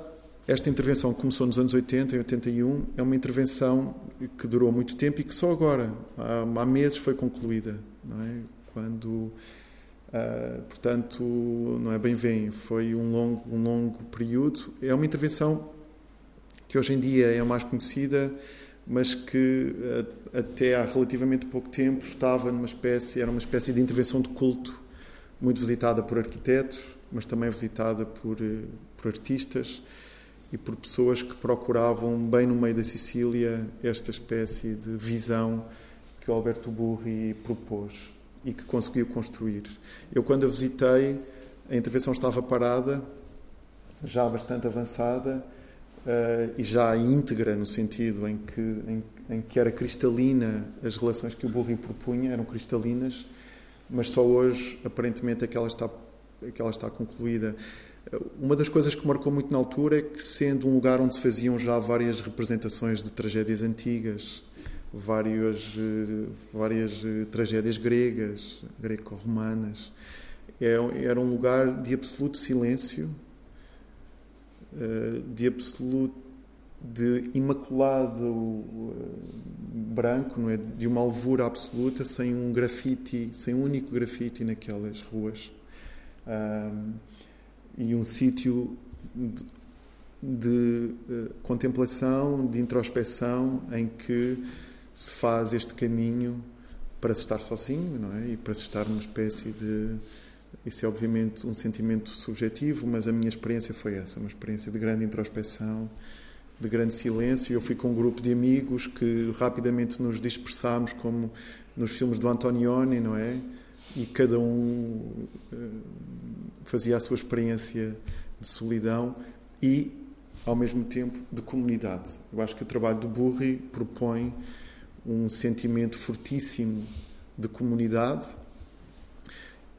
esta intervenção começou nos anos 80 e 81 é uma intervenção que durou muito tempo e que só agora, há, há meses, foi concluída. Não é? Quando, uh, portanto, não é bem vem, foi um longo, um longo período. É uma intervenção que hoje em dia é a mais conhecida, mas que uh, até há relativamente pouco tempo estava numa espécie, era uma espécie de intervenção de culto, muito visitada por arquitetos, mas também visitada por, uh, por artistas e por pessoas que procuravam, bem no meio da Sicília, esta espécie de visão que o Alberto Burri propôs e que conseguiu construir. Eu, quando a visitei, a intervenção estava parada, já bastante avançada uh, e já íntegra, no sentido em que, em, em, que era cristalina, as relações que o Burri propunha eram cristalinas, mas só hoje, aparentemente, é está, é está concluída. Uma das coisas que marcou muito na altura é que, sendo um lugar onde se faziam já várias representações de tragédias antigas, várias, várias tragédias gregas, greco-romanas, é, era um lugar de absoluto silêncio, eh, de absoluto de imaculado branco, não é? de uma alvura absoluta, sem um grafite, sem um único grafite naquelas ruas e um sítio de, de uh, contemplação, de introspeção, em que se faz este caminho para se estar sozinho, não é? E para se estar numa espécie de isso é obviamente um sentimento subjetivo, mas a minha experiência foi essa, uma experiência de grande introspeção, de grande silêncio. Eu fui com um grupo de amigos que rapidamente nos dispersámos, como nos filmes do Antonioni, não é? E cada um uh, fazia a sua experiência de solidão e, ao mesmo tempo, de comunidade. Eu acho que o trabalho do Burri propõe um sentimento fortíssimo de comunidade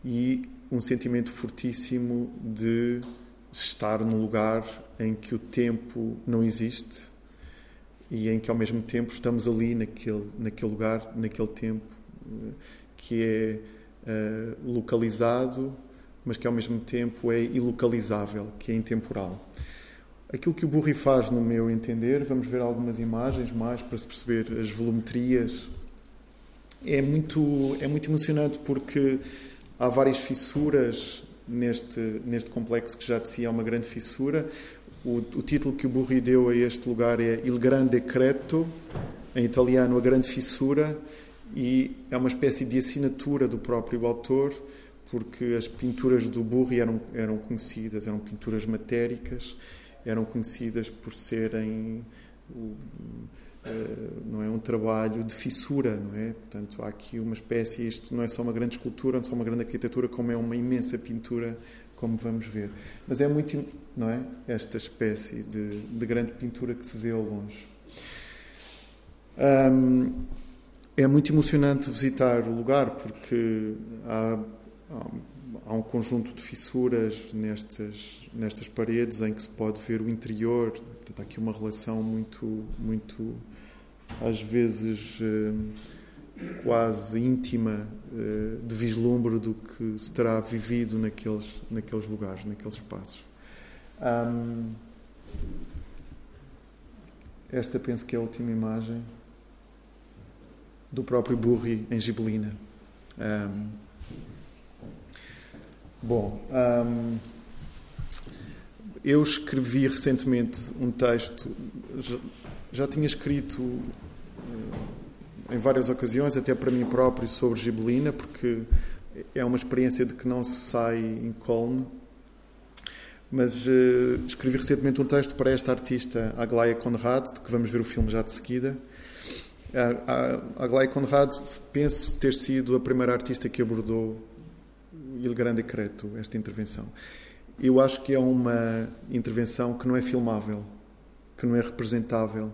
e um sentimento fortíssimo de estar num lugar em que o tempo não existe e em que ao mesmo tempo estamos ali naquele naquele lugar naquele tempo eh, que é uh, localizado mas que ao mesmo tempo é ilocalizável, que é intemporal. Aquilo que o Burri faz, no meu entender, vamos ver algumas imagens mais para se perceber as volumetrias, é muito, é muito emocionante porque há várias fissuras neste, neste complexo que já de si é uma grande fissura. O, o título que o Burri deu a este lugar é Il Grande Creto, em italiano, a grande fissura, e é uma espécie de assinatura do próprio autor porque as pinturas do Burri eram, eram conhecidas, eram pinturas matéricas, eram conhecidas por serem eh, não é um trabalho de fissura, não é? Portanto, há aqui uma espécie, isto não é só uma grande escultura, não é só uma grande arquitetura, como é uma imensa pintura, como vamos ver. Mas é muito, não é? Esta espécie de, de grande pintura que se vê ao longe. é muito emocionante visitar o lugar porque há há um conjunto de fissuras nestas, nestas paredes em que se pode ver o interior. Portanto, há aqui uma relação muito, muito às vezes, eh, quase íntima eh, de vislumbre do que se terá vivido naqueles, naqueles lugares, naqueles espaços. Um, esta penso que é a última imagem do próprio Burri em Gibelina. Um, Bom, hum, eu escrevi recentemente um texto, já, já tinha escrito eh, em várias ocasiões, até para mim próprio, sobre Gibelina, porque é uma experiência de que não se sai incólume. Mas uh, escrevi recentemente um texto para esta artista, Aglaia Conrad, de que vamos ver o filme já de seguida. A, a Aglaia Conrad, penso ter sido a primeira artista que abordou Il Grande Decreto, esta intervenção. Eu acho que é uma intervenção que não é filmável, que não é representável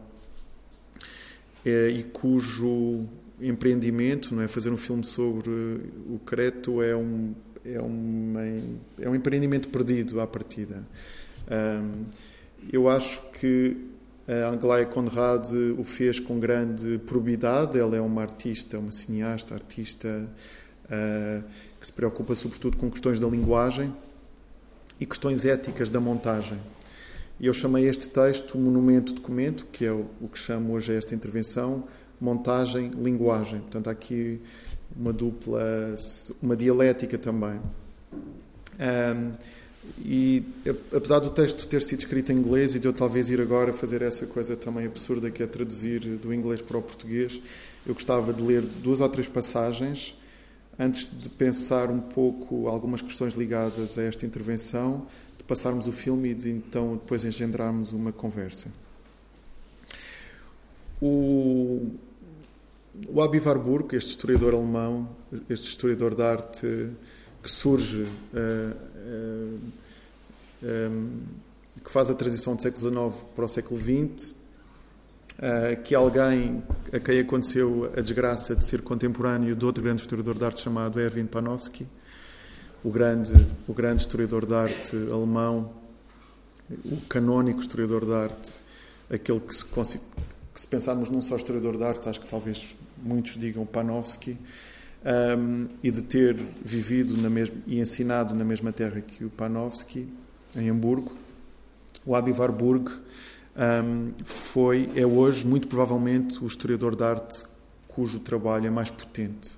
é, e cujo empreendimento, não é fazer um filme sobre o Creto é um é um é um empreendimento perdido à partida. Um, eu acho que A Anglaia Conrad o fez com grande probidade. Ela é uma artista, uma cineasta, artista uh, que se preocupa sobretudo com questões da linguagem e questões éticas da montagem. E eu chamei este texto Monumento Documento, que é o, que chamo hoje esta intervenção, montagem, linguagem. Portanto, há aqui uma dupla, uma dialética também. Um, e apesar do texto ter sido escrito em inglês e de eu talvez ir agora fazer essa coisa também absurda que é traduzir do inglês para o português, eu gostava de ler duas ou três passagens antes de pensar um pouco algumas questões ligadas a esta intervenção, de passarmos o filme e de então depois engendrarmos uma conversa. O, o Abi Warburg, este historiador alemão, este historiador de arte que surge, uh, uh, um, que faz a transição do século XIX para o século XX, uh, que alguém a quem aconteceu a desgraça de ser contemporâneo de outro grande historiador de arte chamado Erwin Panofsky, o grande, o grande historiador de arte alemão, o canónico historiador de arte, aquele que se, que se pensarmos num só historiador de arte, acho que talvez muitos digam Panofsky, um, e de ter vivido na mesma, e ensinado na mesma terra que o Panofsky, em Hamburgo. O Abi Warburg um, foi, é hoje, muito provavelmente, o historiador de arte cujo trabalho é mais potente,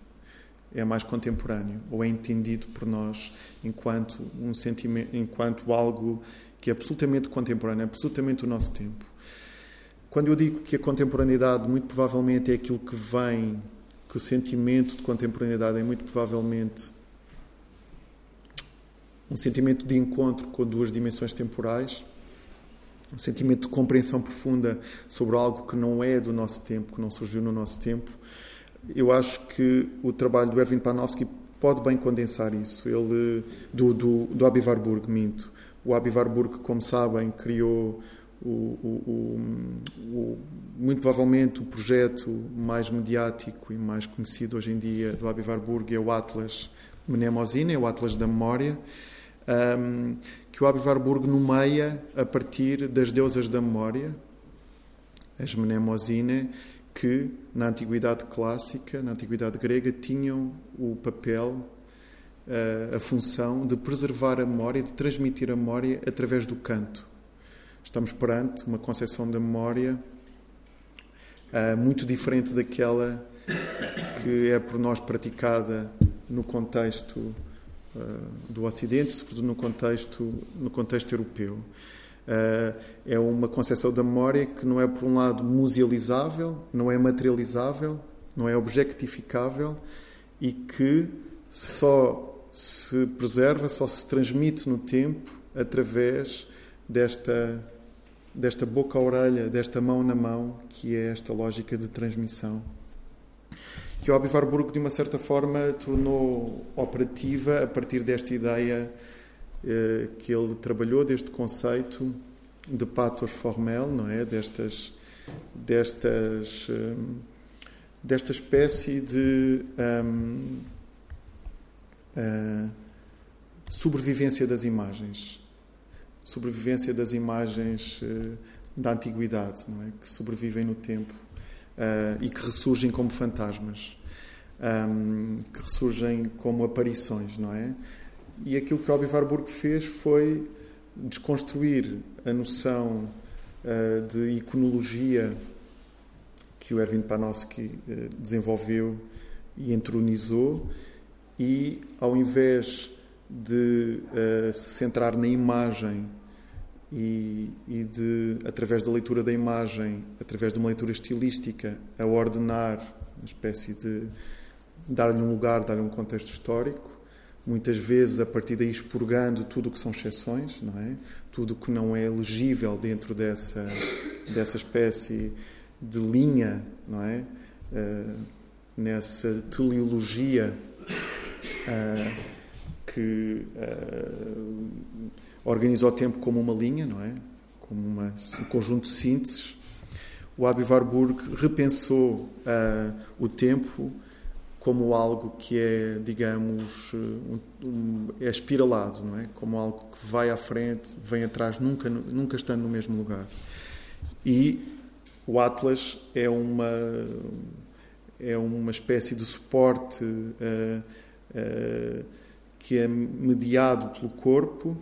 é mais contemporâneo, ou é entendido por nós enquanto um sentimento, enquanto algo que é absolutamente contemporâneo, é absolutamente o nosso tempo. Quando eu digo que a contemporaneidade muito provavelmente é aquilo que vem que o sentimento de contemporaneidade é muito provavelmente um sentimento de encontro com duas dimensões temporais, um sentimento de compreensão profunda sobre algo que não é do nosso tempo, que não surgiu no nosso tempo. Eu acho que o trabalho do Erwin Panofsky pode bem condensar isso. Ele do do, do Abi Warburg, minto. O Abi Warburg, como sabem, criou o, o, o, muito provavelmente o projeto mais mediático e mais conhecido hoje em dia do Abi Warburg é o Atlas Mnemosine, é o Atlas da Memória, um, que o Abi Warburg nomeia a partir das deusas da memória, as Mnemosine, que na Antiguidade Clássica, na Antiguidade Grega, tinham o papel, a função de preservar a memória, de transmitir a memória através do canto. Estamos perante uma concepção da memória uh, muito diferente daquela que é por nós praticada no contexto do Ocidente, sobretudo no contexto, no contexto europeu. Uh, é uma concepção da memória que não é, por um lado, musealizável, não é materializável, não é objectificável e que só se preserva, só se transmite no tempo através desta desta boca a orelha, desta mão na mão, que é esta lógica de transmissão. Que Abi Warburg, de uma certa forma, tornou operativa a partir desta ideia eh, que ele trabalhou, deste conceito de patos formel, não é? Destas, destas, eh, desta espécie de um, uh, eh, sobrevivência das imagens sobrevivência das imagens uh, da antiguidade, não é? que sobrevivem no tempo uh, e que ressurgem como fantasmas, um, que ressurgem como aparições, não é? E aquilo que Obi Warburg fez foi desconstruir a noção uh, de iconologia que o Erwin Panofsky desenvolveu e entronizou e ao invés de uh, se centrar na imagem e, e, de, através da leitura da imagem, através de uma leitura estilística, a ordenar, uma espécie de dar-lhe um lugar, dar-lhe um contexto histórico, muitas vezes a partir daí expurgando tudo o que são exceções, não é? Tudo o que não é legível dentro dessa dessa espécie de linha, não é? Uh, nessa teleologia uh, que uh, organiza o tempo como uma linha, não é? Como uma, um conjunto de sínteses. O Abi Warburg repensou o tempo como algo que é, digamos, um, um, é espiralado, não é? Como algo que vai à frente, vem atrás, nunca, nunca estando no mesmo lugar. E o Atlas é uma é uma espécie de suporte uh, uh, que é mediado pelo corpo,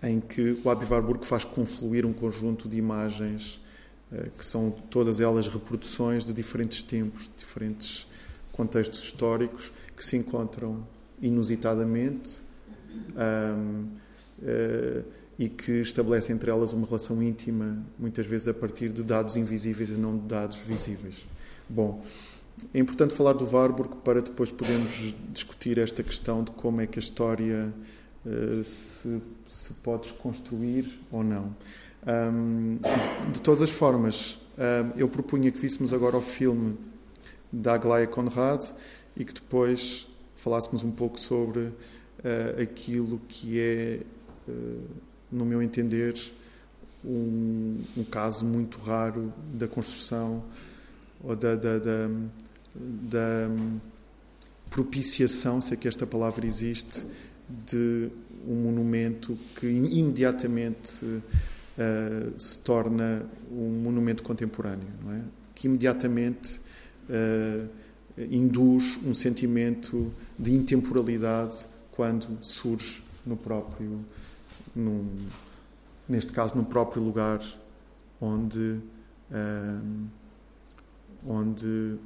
em que o Abi Warburg faz confluir um conjunto de imagens uh, que são todas elas reproduções de diferentes tempos, diferentes contextos históricos que se encontram inusitadamente um, e que estabelecem entre elas uma relação íntima, muitas vezes a partir de dados invisíveis e não de dados visíveis. Bom, é importante falar do Warburg para depois podermos discutir esta questão de como é que a história uh, se, se, pode desconstruir ou não. Um, de, de, todas as formas, um, eu propunha que víssemos agora o filme da Aglaia Conrad e que depois falássemos um pouco sobre uh, aquilo que é, uh, no meu entender, um, um caso muito raro da construção ou da, da, da, da propiciação, se é que esta palavra existe, de um monumento que imediatamente uh, se torna um monumento contemporâneo, não é? que imediatamente uh, induz um sentimento de intemporalidade quando surge no próprio, num, neste caso, no próprio lugar onde. Uh, onde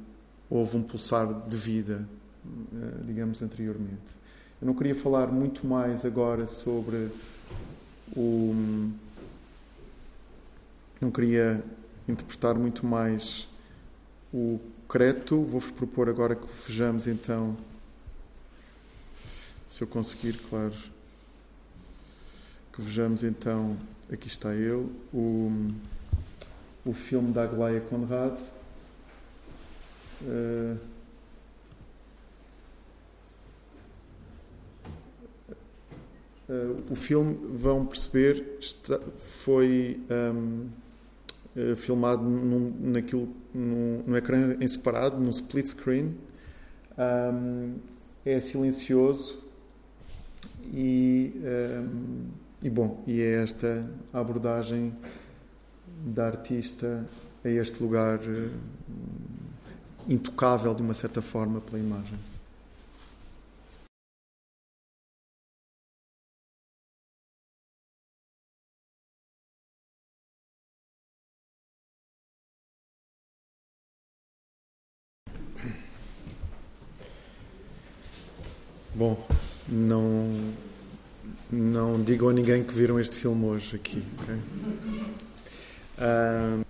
houve um pulsar de vida, eh, digamos, anteriormente. Eu não queria falar muito mais agora sobre o. Não queria interpretar muito mais o Creto. Vou-vos propor agora que vejamos então, se eu conseguir, claro, que vejamos então, aqui está ele, o, o filme da Aglaia Conrad. Uh, uh, o filme, vão perceber, está, foi um, eh, filmado num, naquilo, num, num, ecrã em separado, num split screen. Um, é silencioso e, um, e bom, e é esta a abordagem da artista a este lugar intocável de uma certa forma pela imagem. Bom, não não digam a ninguém que viram este filme hoje aqui. Okay? Uh,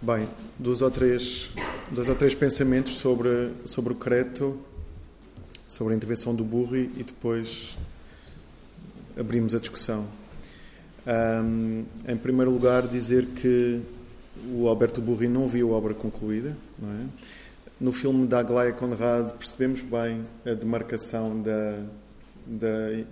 bem, duas ou três dois ou três pensamentos sobre, sobre o Creto, sobre a intervenção do Burri e depois abrimos a discussão. Um, em primeiro lugar, dizer que o Alberto Burri não viu a obra concluída. É? No filme da Aglaia Conrad percebemos bem a demarcação da, da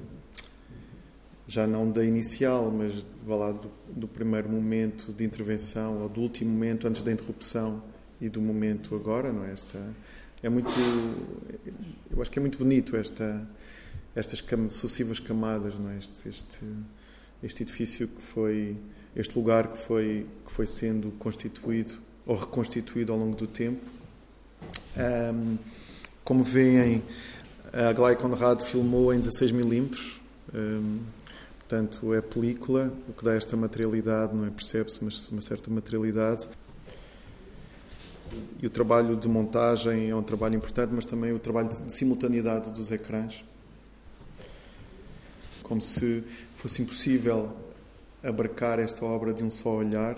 já não da inicial, mas lá, do, do primeiro momento de intervenção ou do último momento antes da interrupção e do momento agora, não é? Esta, é muito, eu acho que é muito bonito esta, estas cam, sucessivas camadas, não é? Este, este, este edifício que foi, este lugar que foi, que foi sendo constituído ou reconstituído ao longo do tempo. Um, como veem, a Glay Conrad filmou em 16 milímetros, um, portanto é película, o que dá esta materialidade, não é? Percebe-se, mas uma certa materialidade. E o trabalho de montagem é um trabalho importante, mas também o trabalho de simultaneidade dos ecrãs. Como se fosse impossível abarcar esta obra de um só olhar.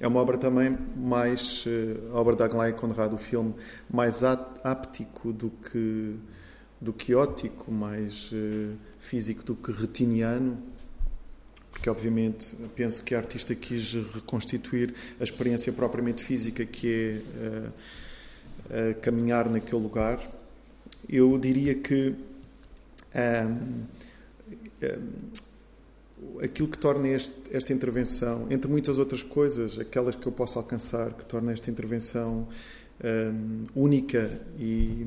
É uma obra também mais, eh, a obra da Aglaia Conrad, o filme, mais áptico do que, do que ótico, mais uh, físico do que retiniano porque obviamente penso que a artista quis reconstituir a experiência propriamente física que é uh, caminhar naquele lugar. Eu diria que um, um, aquilo que torna este, esta intervenção, entre muitas outras coisas, aquelas que eu posso alcançar, que torna esta intervenção um, única e,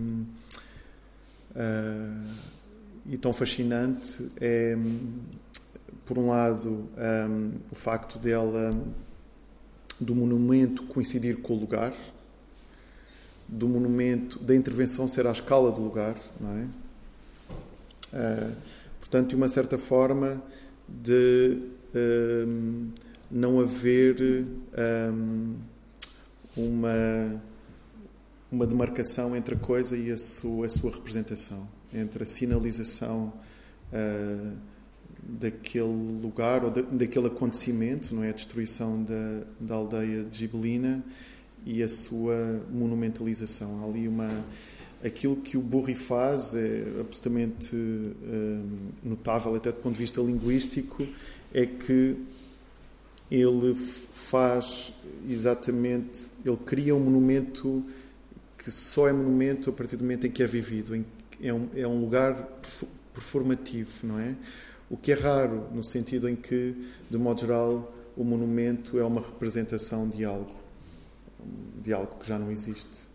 uh, e tão fascinante, é por um lado, um, o facto dela, do monumento coincidir com o lugar, do monumento, da intervenção ser à escala do lugar, não é? Uh, portanto, de uma certa forma, de um, não haver um, uma, uma demarcação entre a coisa e a sua, a sua representação, entre a sinalização uh, daquele lugar ou daquele acontecimento, não é? A destruição da, da aldeia de Gibelina e a sua monumentalização. Há ali uma aquilo que o Burri faz é absolutamente uh, notável até do ponto de vista linguístico é que ele faz exatamente ele cria um monumento que só é monumento a partir do momento em que é vivido em, é, um, é um lugar performativo não é? O que é raro no sentido em que de modo geral o monumento é uma representação de algo de algo que já não existe,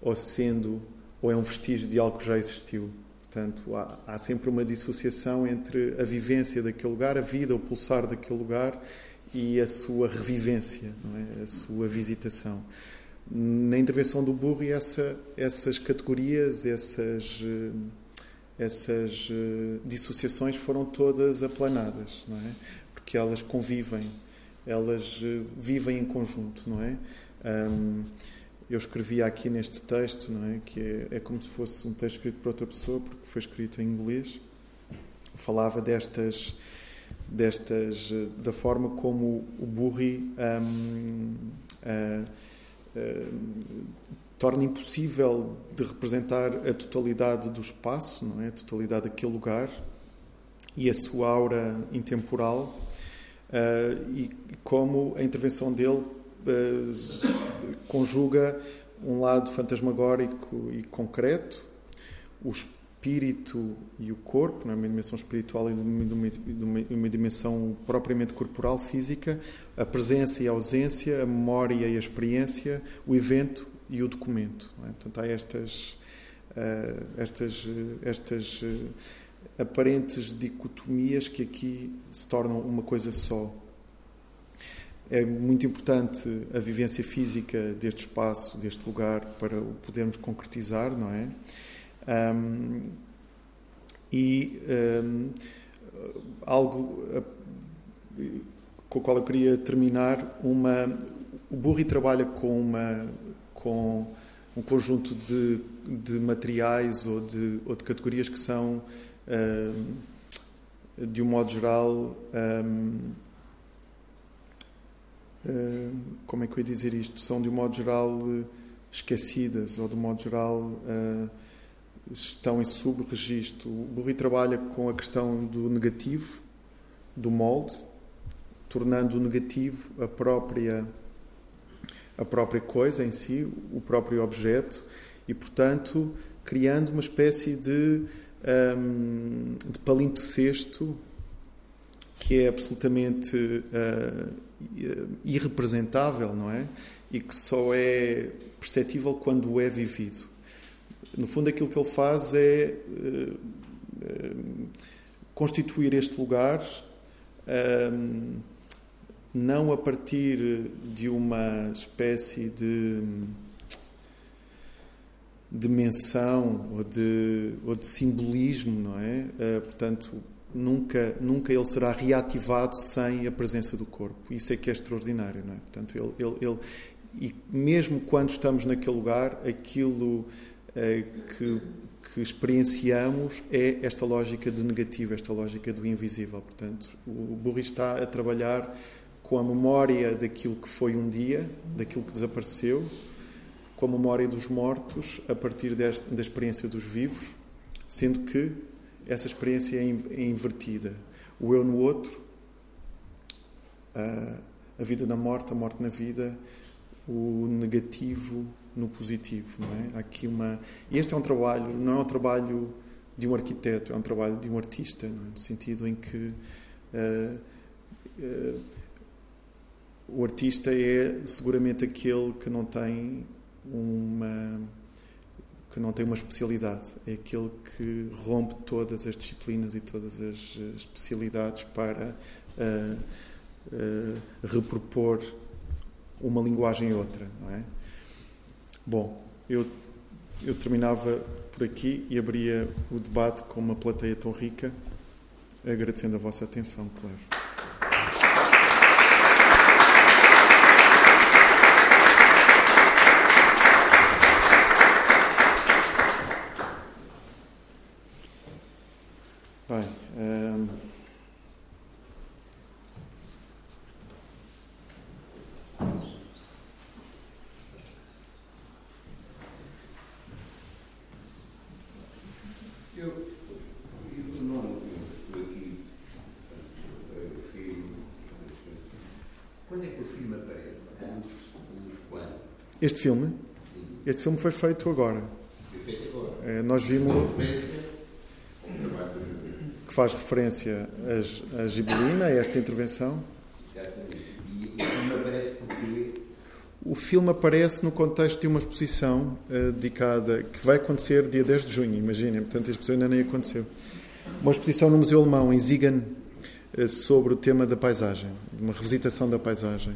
ou sendo ou é um vestígio de algo que já existiu. Portanto, há, há, sempre uma dissociação entre a vivência daquele lugar, a vida, o pulsar daquele lugar e a sua revivência, é? a sua visitação. Na intervenção do Burri, essa, essas categorias, essas, eh, essas eh, dissociações foram todas aplanadas, é? porque elas convivem, elas eh, vivem em conjunto, não é? Um, eu escrevia aqui neste texto, não é? Que é, é, como se fosse um texto escrito por outra pessoa, porque foi escrito em inglês. Falava destas, destas da forma como o Burri um, uh, uh, torna impossível de representar a totalidade do espaço, não é? A totalidade daquele lugar e a sua aura intemporal. Uh, e como a intervenção dele eh, conjuga um lado fantasmagórico e concreto, o espírito e o corpo, não é? dimensão espiritual e uma dimensão propriamente corporal, física, a presença e a ausência, a memória e a experiência, o evento e o documento. É? Portanto, há estas, uh, estas, estas uh, aparentes dicotomias que aqui se tornam uma coisa só. É muito importante a vivência física deste espaço, deste lugar, para o podermos concretizar, não é? Um, e um, algo com o qual eu queria terminar, uma, o Burri trabalha com, uma, com um conjunto de, de materiais ou de, ou de categorias que são, um, de um modo geral, como é que eu ia dizer isto? São, de um modo geral, eh, esquecidas ou, de um modo geral, eh, estão em subregistro. O Burri trabalha com a questão do negativo, do molde, tornando o negativo a própria a própria coisa em si, o próprio objeto e, portanto, criando uma espécie de, um, de palimpsesto que é absolutamente uh, irrepresentável, não é? E que só é perceptível quando é vivido. No fundo, aquilo que ele faz é uh, uh, constituir este lugar não a partir de uma espécie de dimensão ou de, ou de simbolismo, não é? portanto, nunca, nunca ele será reativado sem a presença do corpo. Isso é que é extraordinário, não é? Portanto, ele, ele, ele e mesmo quando estamos naquele lugar, aquilo eh, que, que experienciamos é esta lógica de negativo, esta lógica do invisível. Portanto, o Burri está a trabalhar com a memória daquilo que foi um dia, daquilo que desapareceu, com a memória dos mortos, a partir desta, da experiência dos vivos, sendo que essa experiência é, é invertida. O eu no outro, a, vida na morte, a morte na vida, o negativo no positivo, não é? Aqui uma e este é um trabalho, não é um trabalho de um arquiteto, é um trabalho de um artista, é? no sentido em que uh, uh, o artista é seguramente aquele que não tem uma que não tem uma especialidade. É aquele que rompe todas as disciplinas e todas as especialidades para uh, uh, repropor uma linguagem e outra. Não é? Bom, eu, eu terminava por aqui e abria o debate com uma plateia tão rica, agradecendo a vossa atenção, claro. Este filme? Este filme foi feito agora. É, nós vimos que faz referência a Gibelina, a esta intervenção. O filme aparece no contexto de uma exposição uh, dedicada, que vai acontecer dia 10 de junho, imaginem, portanto a exposição ainda nem aconteceu. Uma exposição no Museu Alemão, em Zigan, uh, sobre o tema da paisagem, uma revisitação da paisagem.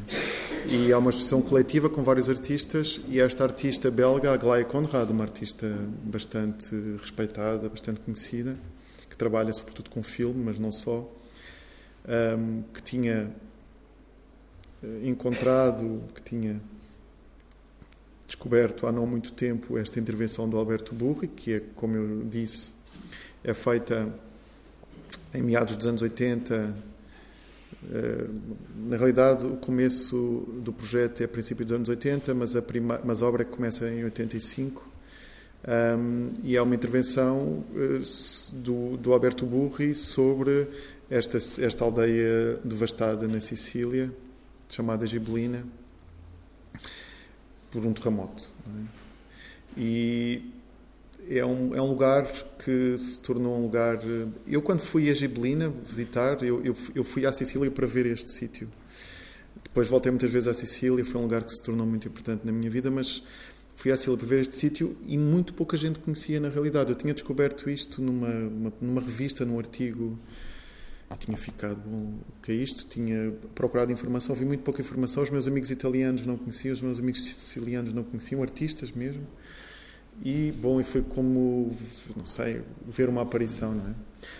E há uma exposição coletiva com vários artistas e esta artista belga, Aglaia Conrad, uma artista bastante respeitada, bastante conhecida, que trabalha sobretudo com filme, mas não só, um, que tinha eh, encontrado, que tinha descoberto há não muito tempo esta intervenção do Alberto Burri, que é, como eu disse, é feita em meados dos anos 80 eh, na realidade, o começo do projeto é a princípio dos anos 80, mas a, prima, mas a obra começa em 85. Um, e há uma intervenção uh, do, do, Alberto Burri sobre esta, esta aldeia devastada na Sicília, chamada Gibelina, por um terremoto. É? E é um, é um lugar que se tornou um lugar. Eu, quando fui a Gibelina visitar, eu, eu, eu fui à Sicília para ver este sítio. Depois voltei muitas vezes à Sicília, foi um lugar que se tornou muito importante na minha vida, mas fui à Sicília para ver este sítio e muito pouca gente conhecia na realidade. Eu tinha descoberto isto numa, uma, numa revista, num artigo. Eu tinha ficado, bom, que é isto? Tinha procurado informação, vi muito pouca informação. Os meus amigos italianos não conheciam, os meus amigos sicilianos não conheciam, artistas mesmo. E, bom, e foi como, não sei, ver uma aparição, não é?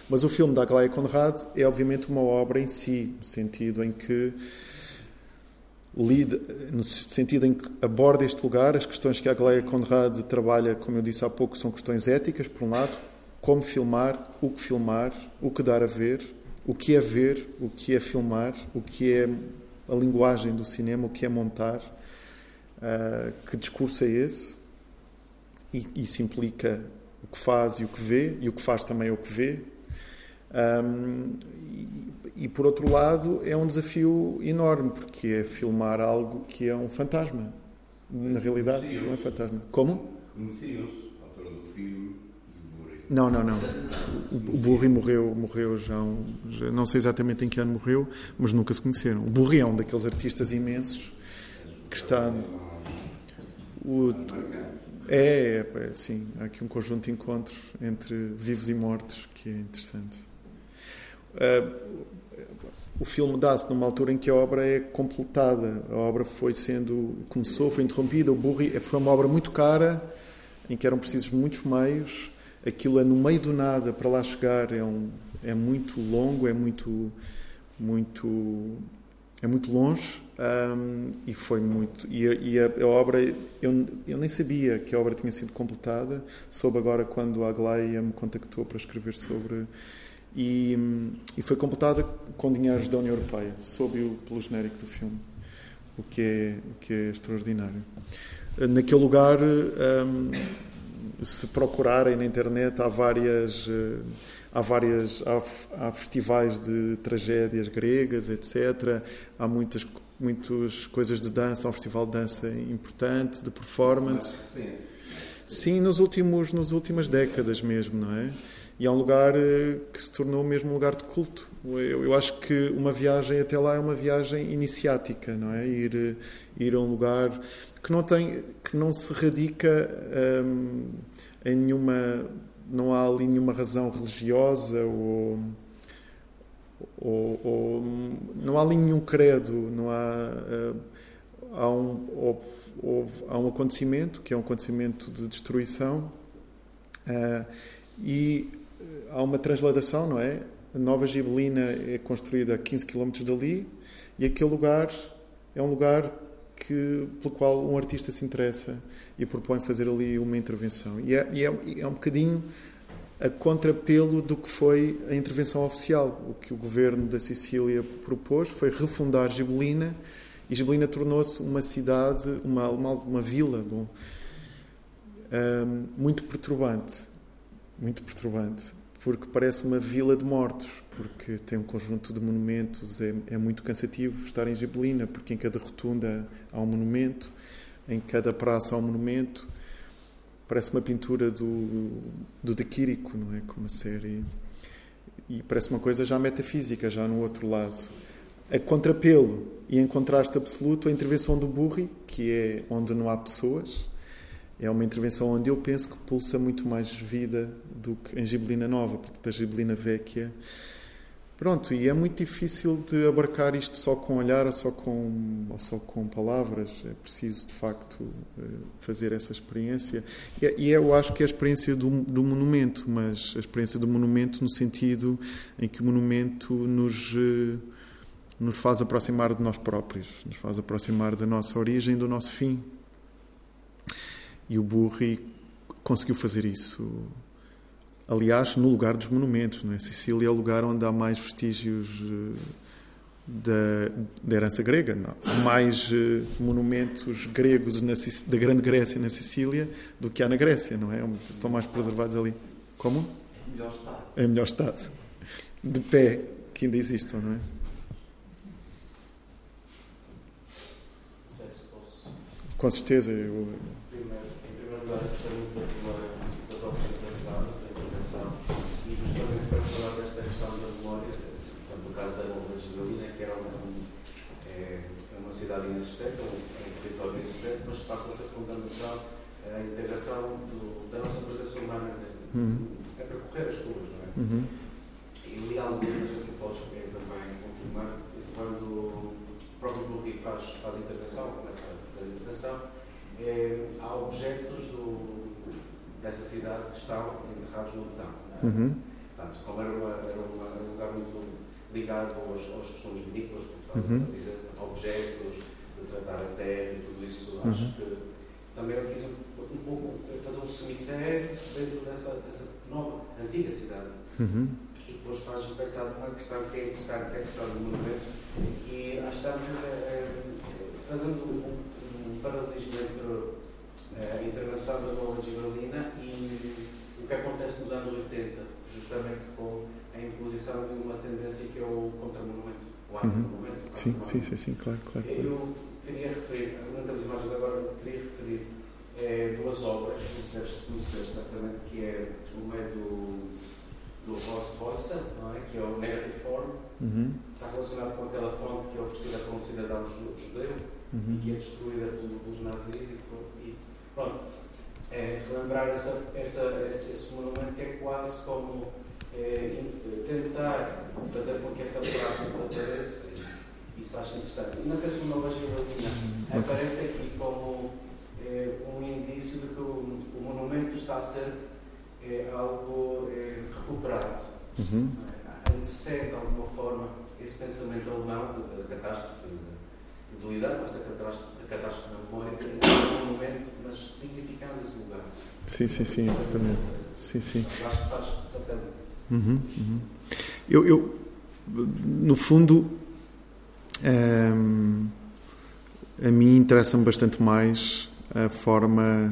Mas o filme da Aglaia Conrad é, obviamente, uma obra em si, no sentido em que lida, no sentido em que aborda este lugar, as questões que a Aglaia Conrad trabalha, como eu disse há pouco, são questões éticas, por um lado, como filmar, o que filmar, o que dar a ver, o que é ver, o que é filmar, o que é a linguagem do cinema, o que é montar, uh, que discurso é esse, e isso implica o que faz e o que vê, e o que faz também é o que vê. Um, e, e, por outro lado, é um desafio enorme, porque é filmar algo que é um fantasma. Na realidade, não é fantasma. Como? Conheciam-se, autor do filme. Não, não, não. O, o Burri morreu, morreu já, um, já, não sei exatamente em que ano morreu, mas nunca se conheceram. O Burri é um daqueles artistas imensos que está. O, é, é, sim, há aqui um conjunto de encontros entre vivos e mortos que é interessante. Uh, o filme dá-se numa altura em que a obra é completada. A obra foi sendo. começou, foi interrompida. O Burri foi uma obra muito cara, em que eram precisos muitos meios. Aquilo é no meio do nada, para lá chegar, é, um, é muito longo, é muito. muito é muito longe um, e foi muito. E, a, e a, a, obra, eu, eu nem sabia que a obra tinha sido completada, soube agora quando a Aglaia me contactou para escrever sobre. E, e foi completada com dinheiros da União Europeia, soube pelo genérico do filme, o que é, o que é extraordinário. Naquele lugar, um, se procurarem na internet, há várias. Há várias há, há, festivais de tragédias gregas etc há muitas muitas coisas de dança um festival de dança importante de performance sim nos últimos nas últimas décadas mesmo não é e é um lugar uh, que se tornou mesmo um lugar de culto. Eu, eu, acho que uma viagem até lá é uma viagem iniciática, não é? Ir, ir a um lugar que não tem, que não se radica um, em nenhuma, não há ali nenhuma razão religiosa ou, ou, ou não há ali nenhum credo, não há uh, há um houve, houve, há um acontecimento que é um acontecimento de destruição uh, e há uma transladação, não é? A Nova Gibelina é construída a 15 km dali e aquele lugar é um lugar que, pelo qual um artista se interessa e propõe fazer ali uma intervenção. E é, e é, é um bocadinho a contrapelo do que foi a intervenção oficial. O que o governo da Sicília propôs foi refundar Gibelina e Gibelina tornou-se uma cidade, uma, uma, uma vila, bom, um, muito perturbante. Muito perturbante porque parece uma vila de mortos, porque tem um conjunto de monumentos, é, é muito cansativo estar em Gibelina, porque em cada rotunda há um monumento, em cada praça há um monumento. Parece uma pintura do, do De Quirico, não é? Como a série. E parece uma coisa já metafísica, já no outro lado. A contrapelo e em contraste absoluto, a intervenção do Burri, que é onde não há pessoas, é uma intervenção onde eu penso que pulsa muito mais vida do que em Gibelina Nova, portanto, a Gibelina Vecchia. Pronto, e é muito difícil de abarcar isto só com olhar ou só com, ou só com palavras. É preciso, de facto, eh, fazer essa experiência. E eu acho que é a experiência do, do monumento, mas a experiência do monumento no sentido em que o monumento nos, eh, nos faz aproximar de nós próprios, nos faz aproximar da nossa origem, do nosso fim. E o Burri conseguiu fazer isso. Aliás, no lugar dos monumentos. Não é? Sicília é o lugar onde há mais vestígios eh, da, da herança grega. Não. Mais uh, monumentos gregos na, da Grande Grécia na Sicília do que há na Grécia, não é? Estão mais preservados ali. Como? É melhor estado. É melhor estado. De pé, que ainda existam, não é? Com certeza. Eu, lugar, gostei muito da tua, da tua apresentação, da tua intervenção, e justamente para falar desta questão da memória, portanto, no caso da Bomba de Galina, que era uma, é, é uma cidade inexistente, é um, é um território inexistente, mas que passa a ser fundamental a integração do, da nossa presença humana uhum. a percorrer as ruas, não é? Uhum. E li alguns, não sei se tu podes também confirmar, quando o próprio Burri faz, faz a intervenção, começa a fazer intervenção, é, há objetos do, dessa cidade que estão enterrados no betão. É? Uhum. Portanto, como era, uma, era, uma, era, um lugar muito ligado aos, aos costumes vinícolas, como uhum. a dizer, objetos, de tratar a terra e tudo isso, uhum. acho que também ele quis um, um pouco fazer um cemitério dentro dessa, dessa nova, antiga cidade. Uhum. E depois faz-me pensar numa questão que é interessante, que é a questão do monumento, e acho que estamos é, fazendo um, paralelismo entre eh, a intervenção da Nova Gibralina e o que acontece nos anos 80, justamente com a imposição de uma tendência que é o contramonumento, o anti-monumento. Uhum. Sim, sim, sim, sim, claro, claro, claro. Eu queria referir, não temos imagens agora, queria referir é, duas obras, que deve-se conhecer certamente, que é o meio do do Ross Rossa, não é? que é o Negative Form, uhum. está relacionado com aquela fonte que é oferecida para um cidadão judeu, uhum. e que é destruída pelos nazis e, e pronto. É, relembrar essa, essa, esse, esse, monumento que é quase como é, tentar fazer com que essa praça desapareça isso acho interessante. E não sei se uma Gibralina uhum. aparece aqui como é, um indício de que o, o monumento está a ser é, algo é, recuperado. Uhum. Antecede de alguma forma esse pensamento alemão da catástrofe de lidar com essa catástrofe, catástrofe na memória, que um momento, mas significando esse lugar. Sim, sim, sim, exatamente. Sim, sim. Acho que faz satélite. Uhum, uhum. Eu, eu, no fundo, hum, a mim interessa-me bastante mais a forma,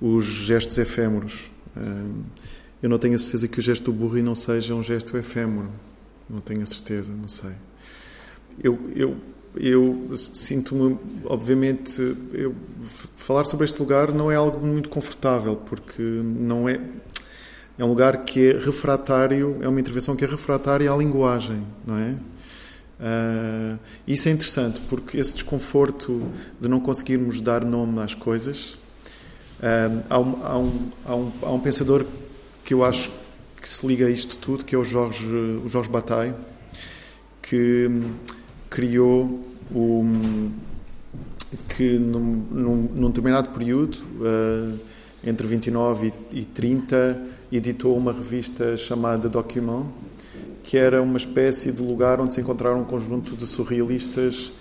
os gestos efêmeros. Hum, eu não tenho a certeza que o gesto do burro não seja um gesto efêmero. Não tenho a certeza, não sei. Eu, eu eu sinto-me, obviamente, eu, falar sobre este lugar não é algo muito confortável, porque não é. é um lugar que é refratário, é uma intervenção que é refratária à linguagem, não é? Uh, isso é interessante porque esse desconforto de não conseguirmos dar nome às coisas. Uh, há, um, há, um, há, um, há, um, pensador que eu acho que se liga a isto tudo, que é o Jorge, o Jorge Bataille, que criou o, que num, num, num determinado período, uh, entre 29 e, e 30, editou uma revista chamada Document, que era uma espécie de lugar onde se encontraram um conjunto de surrealistas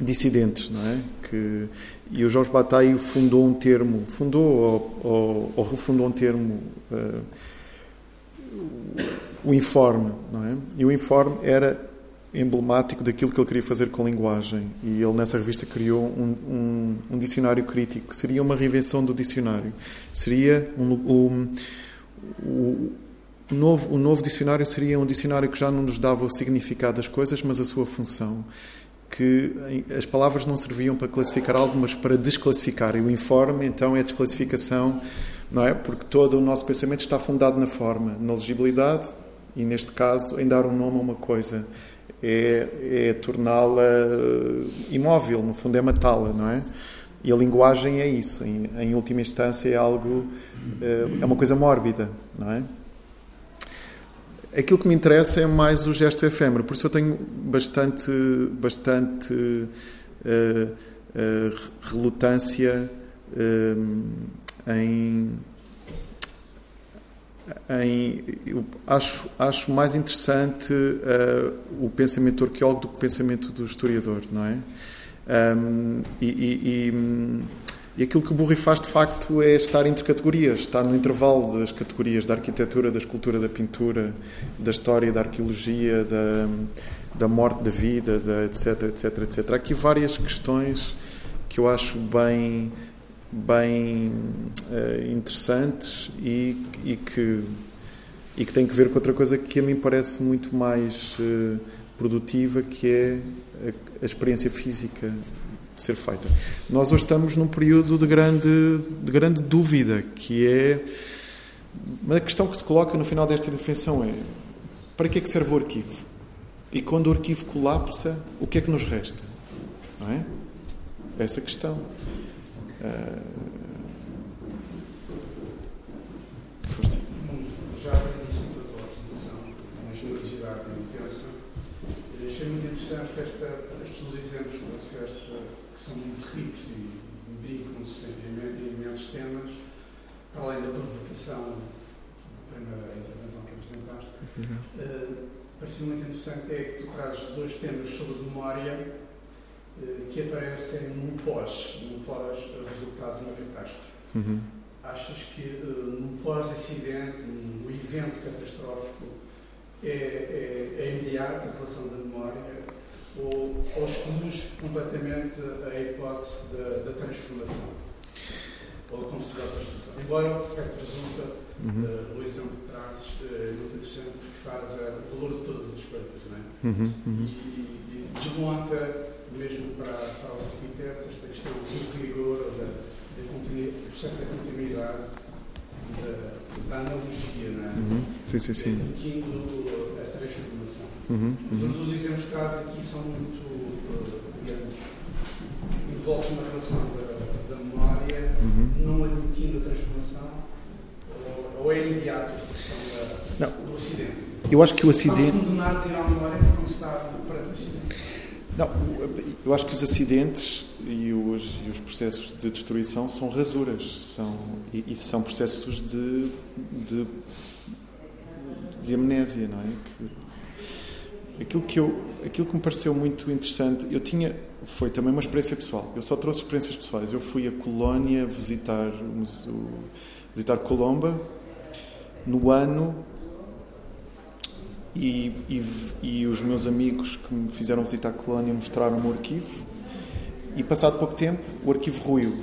dissidentes, não é? Que, e o Jorge Bataille fundou um termo, fundou ou, ou, ou refundou um termo, uh, o informe, não é? E o informe era emblemático daquilo que ele queria fazer com a linguagem. E ele, nessa revista, criou um, um, um dicionário crítico. Seria uma reinvenção do dicionário. Seria um, o, novo, o novo dicionário seria um dicionário que já não nos dava o significado das coisas, mas a sua função. Que as palavras não serviam para classificar algo, mas para desclassificar. E o informe, então, é a desclassificação, não é? Porque todo o nosso pensamento está fundado na forma, na legibilidade e, neste caso, em dar um nome a uma coisa é, é torná-la imóvel, no fundo é matá-la, não é? E a linguagem é isso, em, em, última instância é algo, eh, é uma coisa mórbida, não é? Aquilo que me interessa é mais o gesto efêmero, por isso eu tenho bastante, bastante uh, uh, relutância uh, em em, eu acho, acho mais interessante o pensamento arqueólogo do que o pensamento do historiador, não é? Um, e, e, e, aquilo que o Burri faz, de facto, é estar entre categorias, estar no intervalo das categorias da arquitetura, da escultura, da pintura, da história, da arqueologia, da, da morte, da vida, da etc, etc, etc. Há aqui várias questões que eu acho bem bem uh, interessantes e, e, que, e que têm que ver com outra coisa que a mim parece muito mais uh, produtiva, que é a, a, experiência física ser feita. Nós hoje estamos num período de grande, de grande dúvida, que é uma questão que se coloca no final desta intervenção é para que é que serve o arquivo? E quando o arquivo colapsa, o que é que nos resta? Não é? Essa questão. Uh, força. Já no início da tua apresentação, uma generosidade intensa, achei muito interessante esta, estes dois exemplos que trouxeste, que são muito ricos e brincam-se em imensos temas, para além da provocação da primeira intervenção que apresentaste. Uhum. Uh, pareceu muito interessante é que tu trazes dois temas sobre memória eh, que aparecem num pós, num pós-resultado de uma catástrofe. Uhum. Achas que uh, num pós-acidente, um evento catastrófico, é, é, é imediato a relação da memória ou, ou exclus completamente a hipótese da, da transformação? Ou a consideração da transformação? Embora o que uhum. uh, o exemplo que trazes, uh, é muito interessante porque faz o valor de todas as coisas, não é? Uhum. Uhum. E, e desmonta mesmo para, para os arquitetos, esta questão do rigor, da, da do processo da continuidade, da, da analogia, não é? Uhum. Sim, sim, sim. Permitindo a transformação. Uhum. Uhum. Os exemplos que traz aqui são muito, digamos, envoltos na relação da, uhum. não admitindo a transformação, ou, ou é imediato esta questão da, do acidente? Eu acho que o acidente. Estamos condenados a ir à memória quando se está perante o acidente. Não, eu acho que os acidentes e os, e os processos de destruição são rasuras são, e, e são processos de, de, de, amnésia, não é? Que, aquilo, que eu, aquilo que me pareceu muito interessante, eu tinha, foi também uma experiência pessoal, eu só trouxe experiências pessoais. Eu fui a Colónia visitar, visitar Colomba no ano e, e, e, os meus amigos que me fizeram visitar a colónia mostraram-me o arquivo e passado pouco tempo o arquivo ruiu.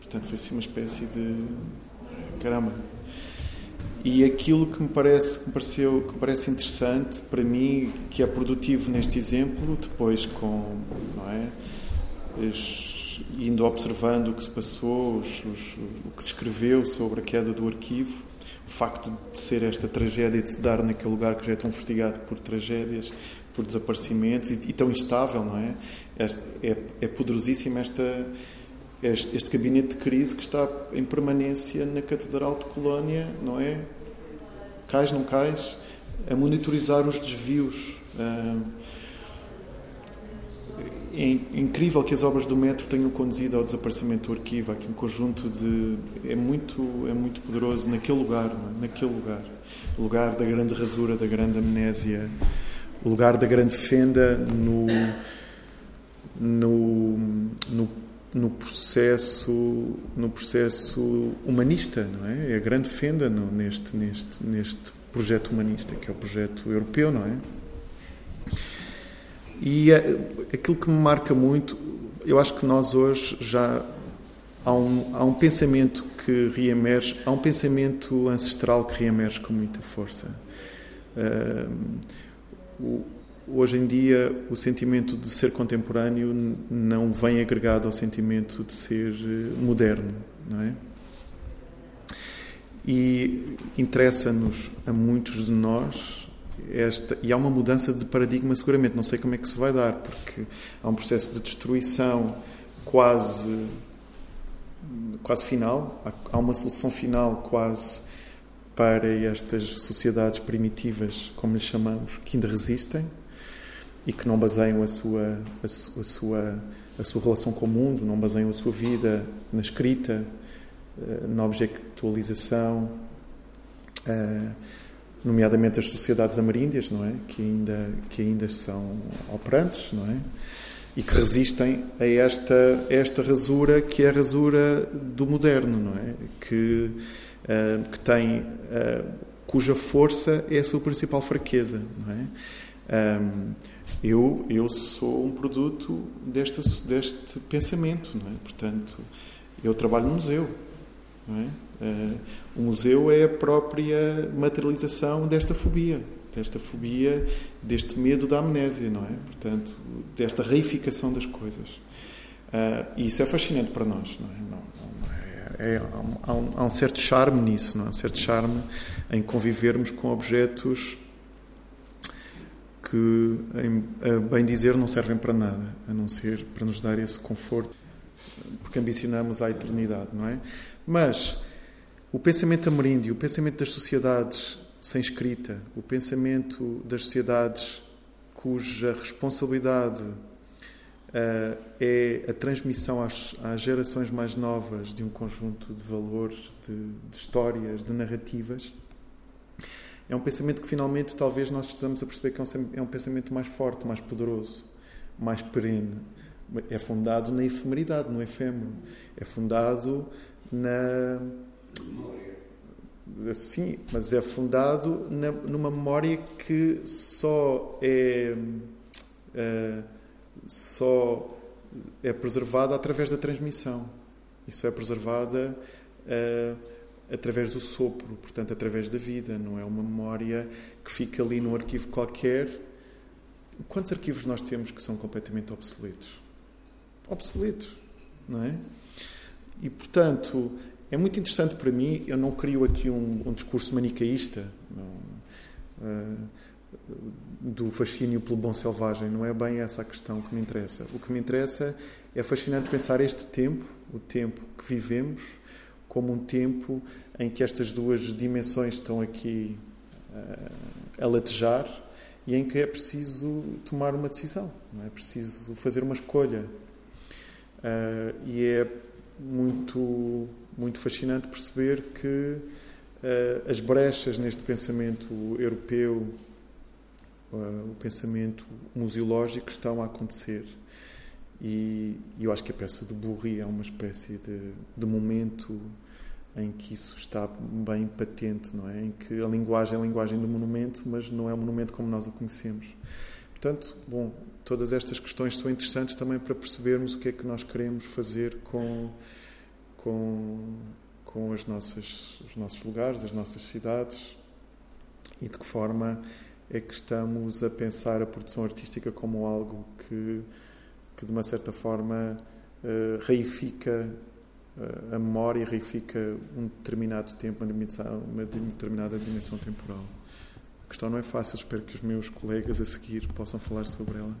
Portanto foi assim uma espécie de caramba e aquilo que me parece que me pareceu que me parece interessante para mim que é produtivo neste exemplo depois com não é indo observando o que se passou os, os, o que se escreveu sobre a queda do arquivo O facto de ser esta tragédia, de se dar naquele lugar que já é tão investigado por tragédias, por desaparecimentos e, e tão instável, não é? É, é poderosíssimo esta, este, este, gabinete de crise que está em permanência na Catedral de Colónia, não é? Cais, não cais? A monitorizar os desvios. Ah, é incrível que as obras do metro tenham conduzido ao desaparecimento do arquivo. Aqui um conjunto de é muito é muito poderoso naquele lugar, é? naquele lugar, o lugar da grande rasura, da grande amnésia, o lugar da grande fenda no no, no, no processo no processo humanista, não é? É a grande fenda no, neste neste neste projeto humanista que é o projeto europeu, não é? E é, aquilo que me marca muito, eu acho que nós hoje já há um, há um pensamento que reemerge, há um pensamento ancestral que reemerge com muita força. Uh, o, hoje em dia, o sentimento de ser contemporâneo não vem agregado ao sentimento de ser eh, moderno, não é? E interessa-nos a muitos de nós esta, e há uma mudança de paradigma seguramente, não sei como é que se vai dar, porque há um processo de destruição quase quase final, há uma solução final quase para estas sociedades primitivas, como lhe chamamos, que ainda resistem e que não baseiam a sua a, sua a sua relação com o mundo, não baseiam a sua vida na escrita, eh, na objetivação, eh, nomeadamente as sociedades ameríndias, não é? Que ainda, que ainda são operantes, não é? E que resistem a esta, a esta rasura que é a rasura do moderno, não é? Que, uh, que tem, cuja força é a sua principal fraqueza, não é? Eu, eu sou um produto deste, deste pensamento, não é? Portanto, eu trabalho no museu, não é? Uh, o museu é a própria materialização desta fobia, desta fobia, deste medo da amnésia, não é? Portanto, desta reificação das coisas. Uh, e isso é fascinante para nós, não é? Não, não é, é há, um, há, um, certo charme nisso, não é? Um certo charme em convivermos com objetos que, a bem dizer, não servem para nada, a não ser para nos dar esse conforto, porque ambicionamos a eternidade, não é? Mas o pensamento ameríndio, o pensamento das sociedades sem escrita, o pensamento das sociedades cuja responsabilidade uh, é a transmissão às, às, gerações mais novas de um conjunto de valores, de, de, histórias, de narrativas, é um pensamento que finalmente talvez nós estejamos a perceber que é um, é um pensamento mais forte, mais poderoso, mais perene. É fundado na efemeridade, no efêmero. É fundado na Sim, mas é fundado na, numa memória que só é, é, só é preservada através da transmissão. Isso é preservada é, através do sopro, portanto, através da vida. Não é uma memória que fica ali num arquivo qualquer. Quantos arquivos nós temos que são completamente obsoletos? Obsoletos, não é? E, portanto, é muito interessante para mim, eu não crio aqui um, um discurso manicaísta não, uh, do fascínio pelo bom selvagem, não é bem essa a questão que me interessa. O que me interessa é fascinante pensar este tempo, o tempo que vivemos, como um tempo em que estas duas dimensões estão aqui uh, a latejar e em que é preciso tomar uma decisão, é, é preciso fazer uma escolha. Uh, e é muito muito fascinante perceber que uh, as brechas neste pensamento europeu, uh, o pensamento museológico, estão a acontecer. E, e, eu acho que a peça do Bourri é uma espécie de, de momento em que isso está bem patente, não é? Em que a linguagem é a linguagem do monumento, mas não é o monumento como nós o conhecemos. Portanto, bom, todas estas questões são interessantes também para percebermos o que é que nós queremos fazer com com, com as nossas, os nossos lugares, as nossas cidades e de que forma é que estamos a pensar a produção artística como algo que, que de uma certa forma, uh, reifica a memória reifica um determinado tempo, uma, dimensão, uma determinada dimensão temporal. A questão não é fácil, espero que os meus colegas a seguir possam falar sobre ela.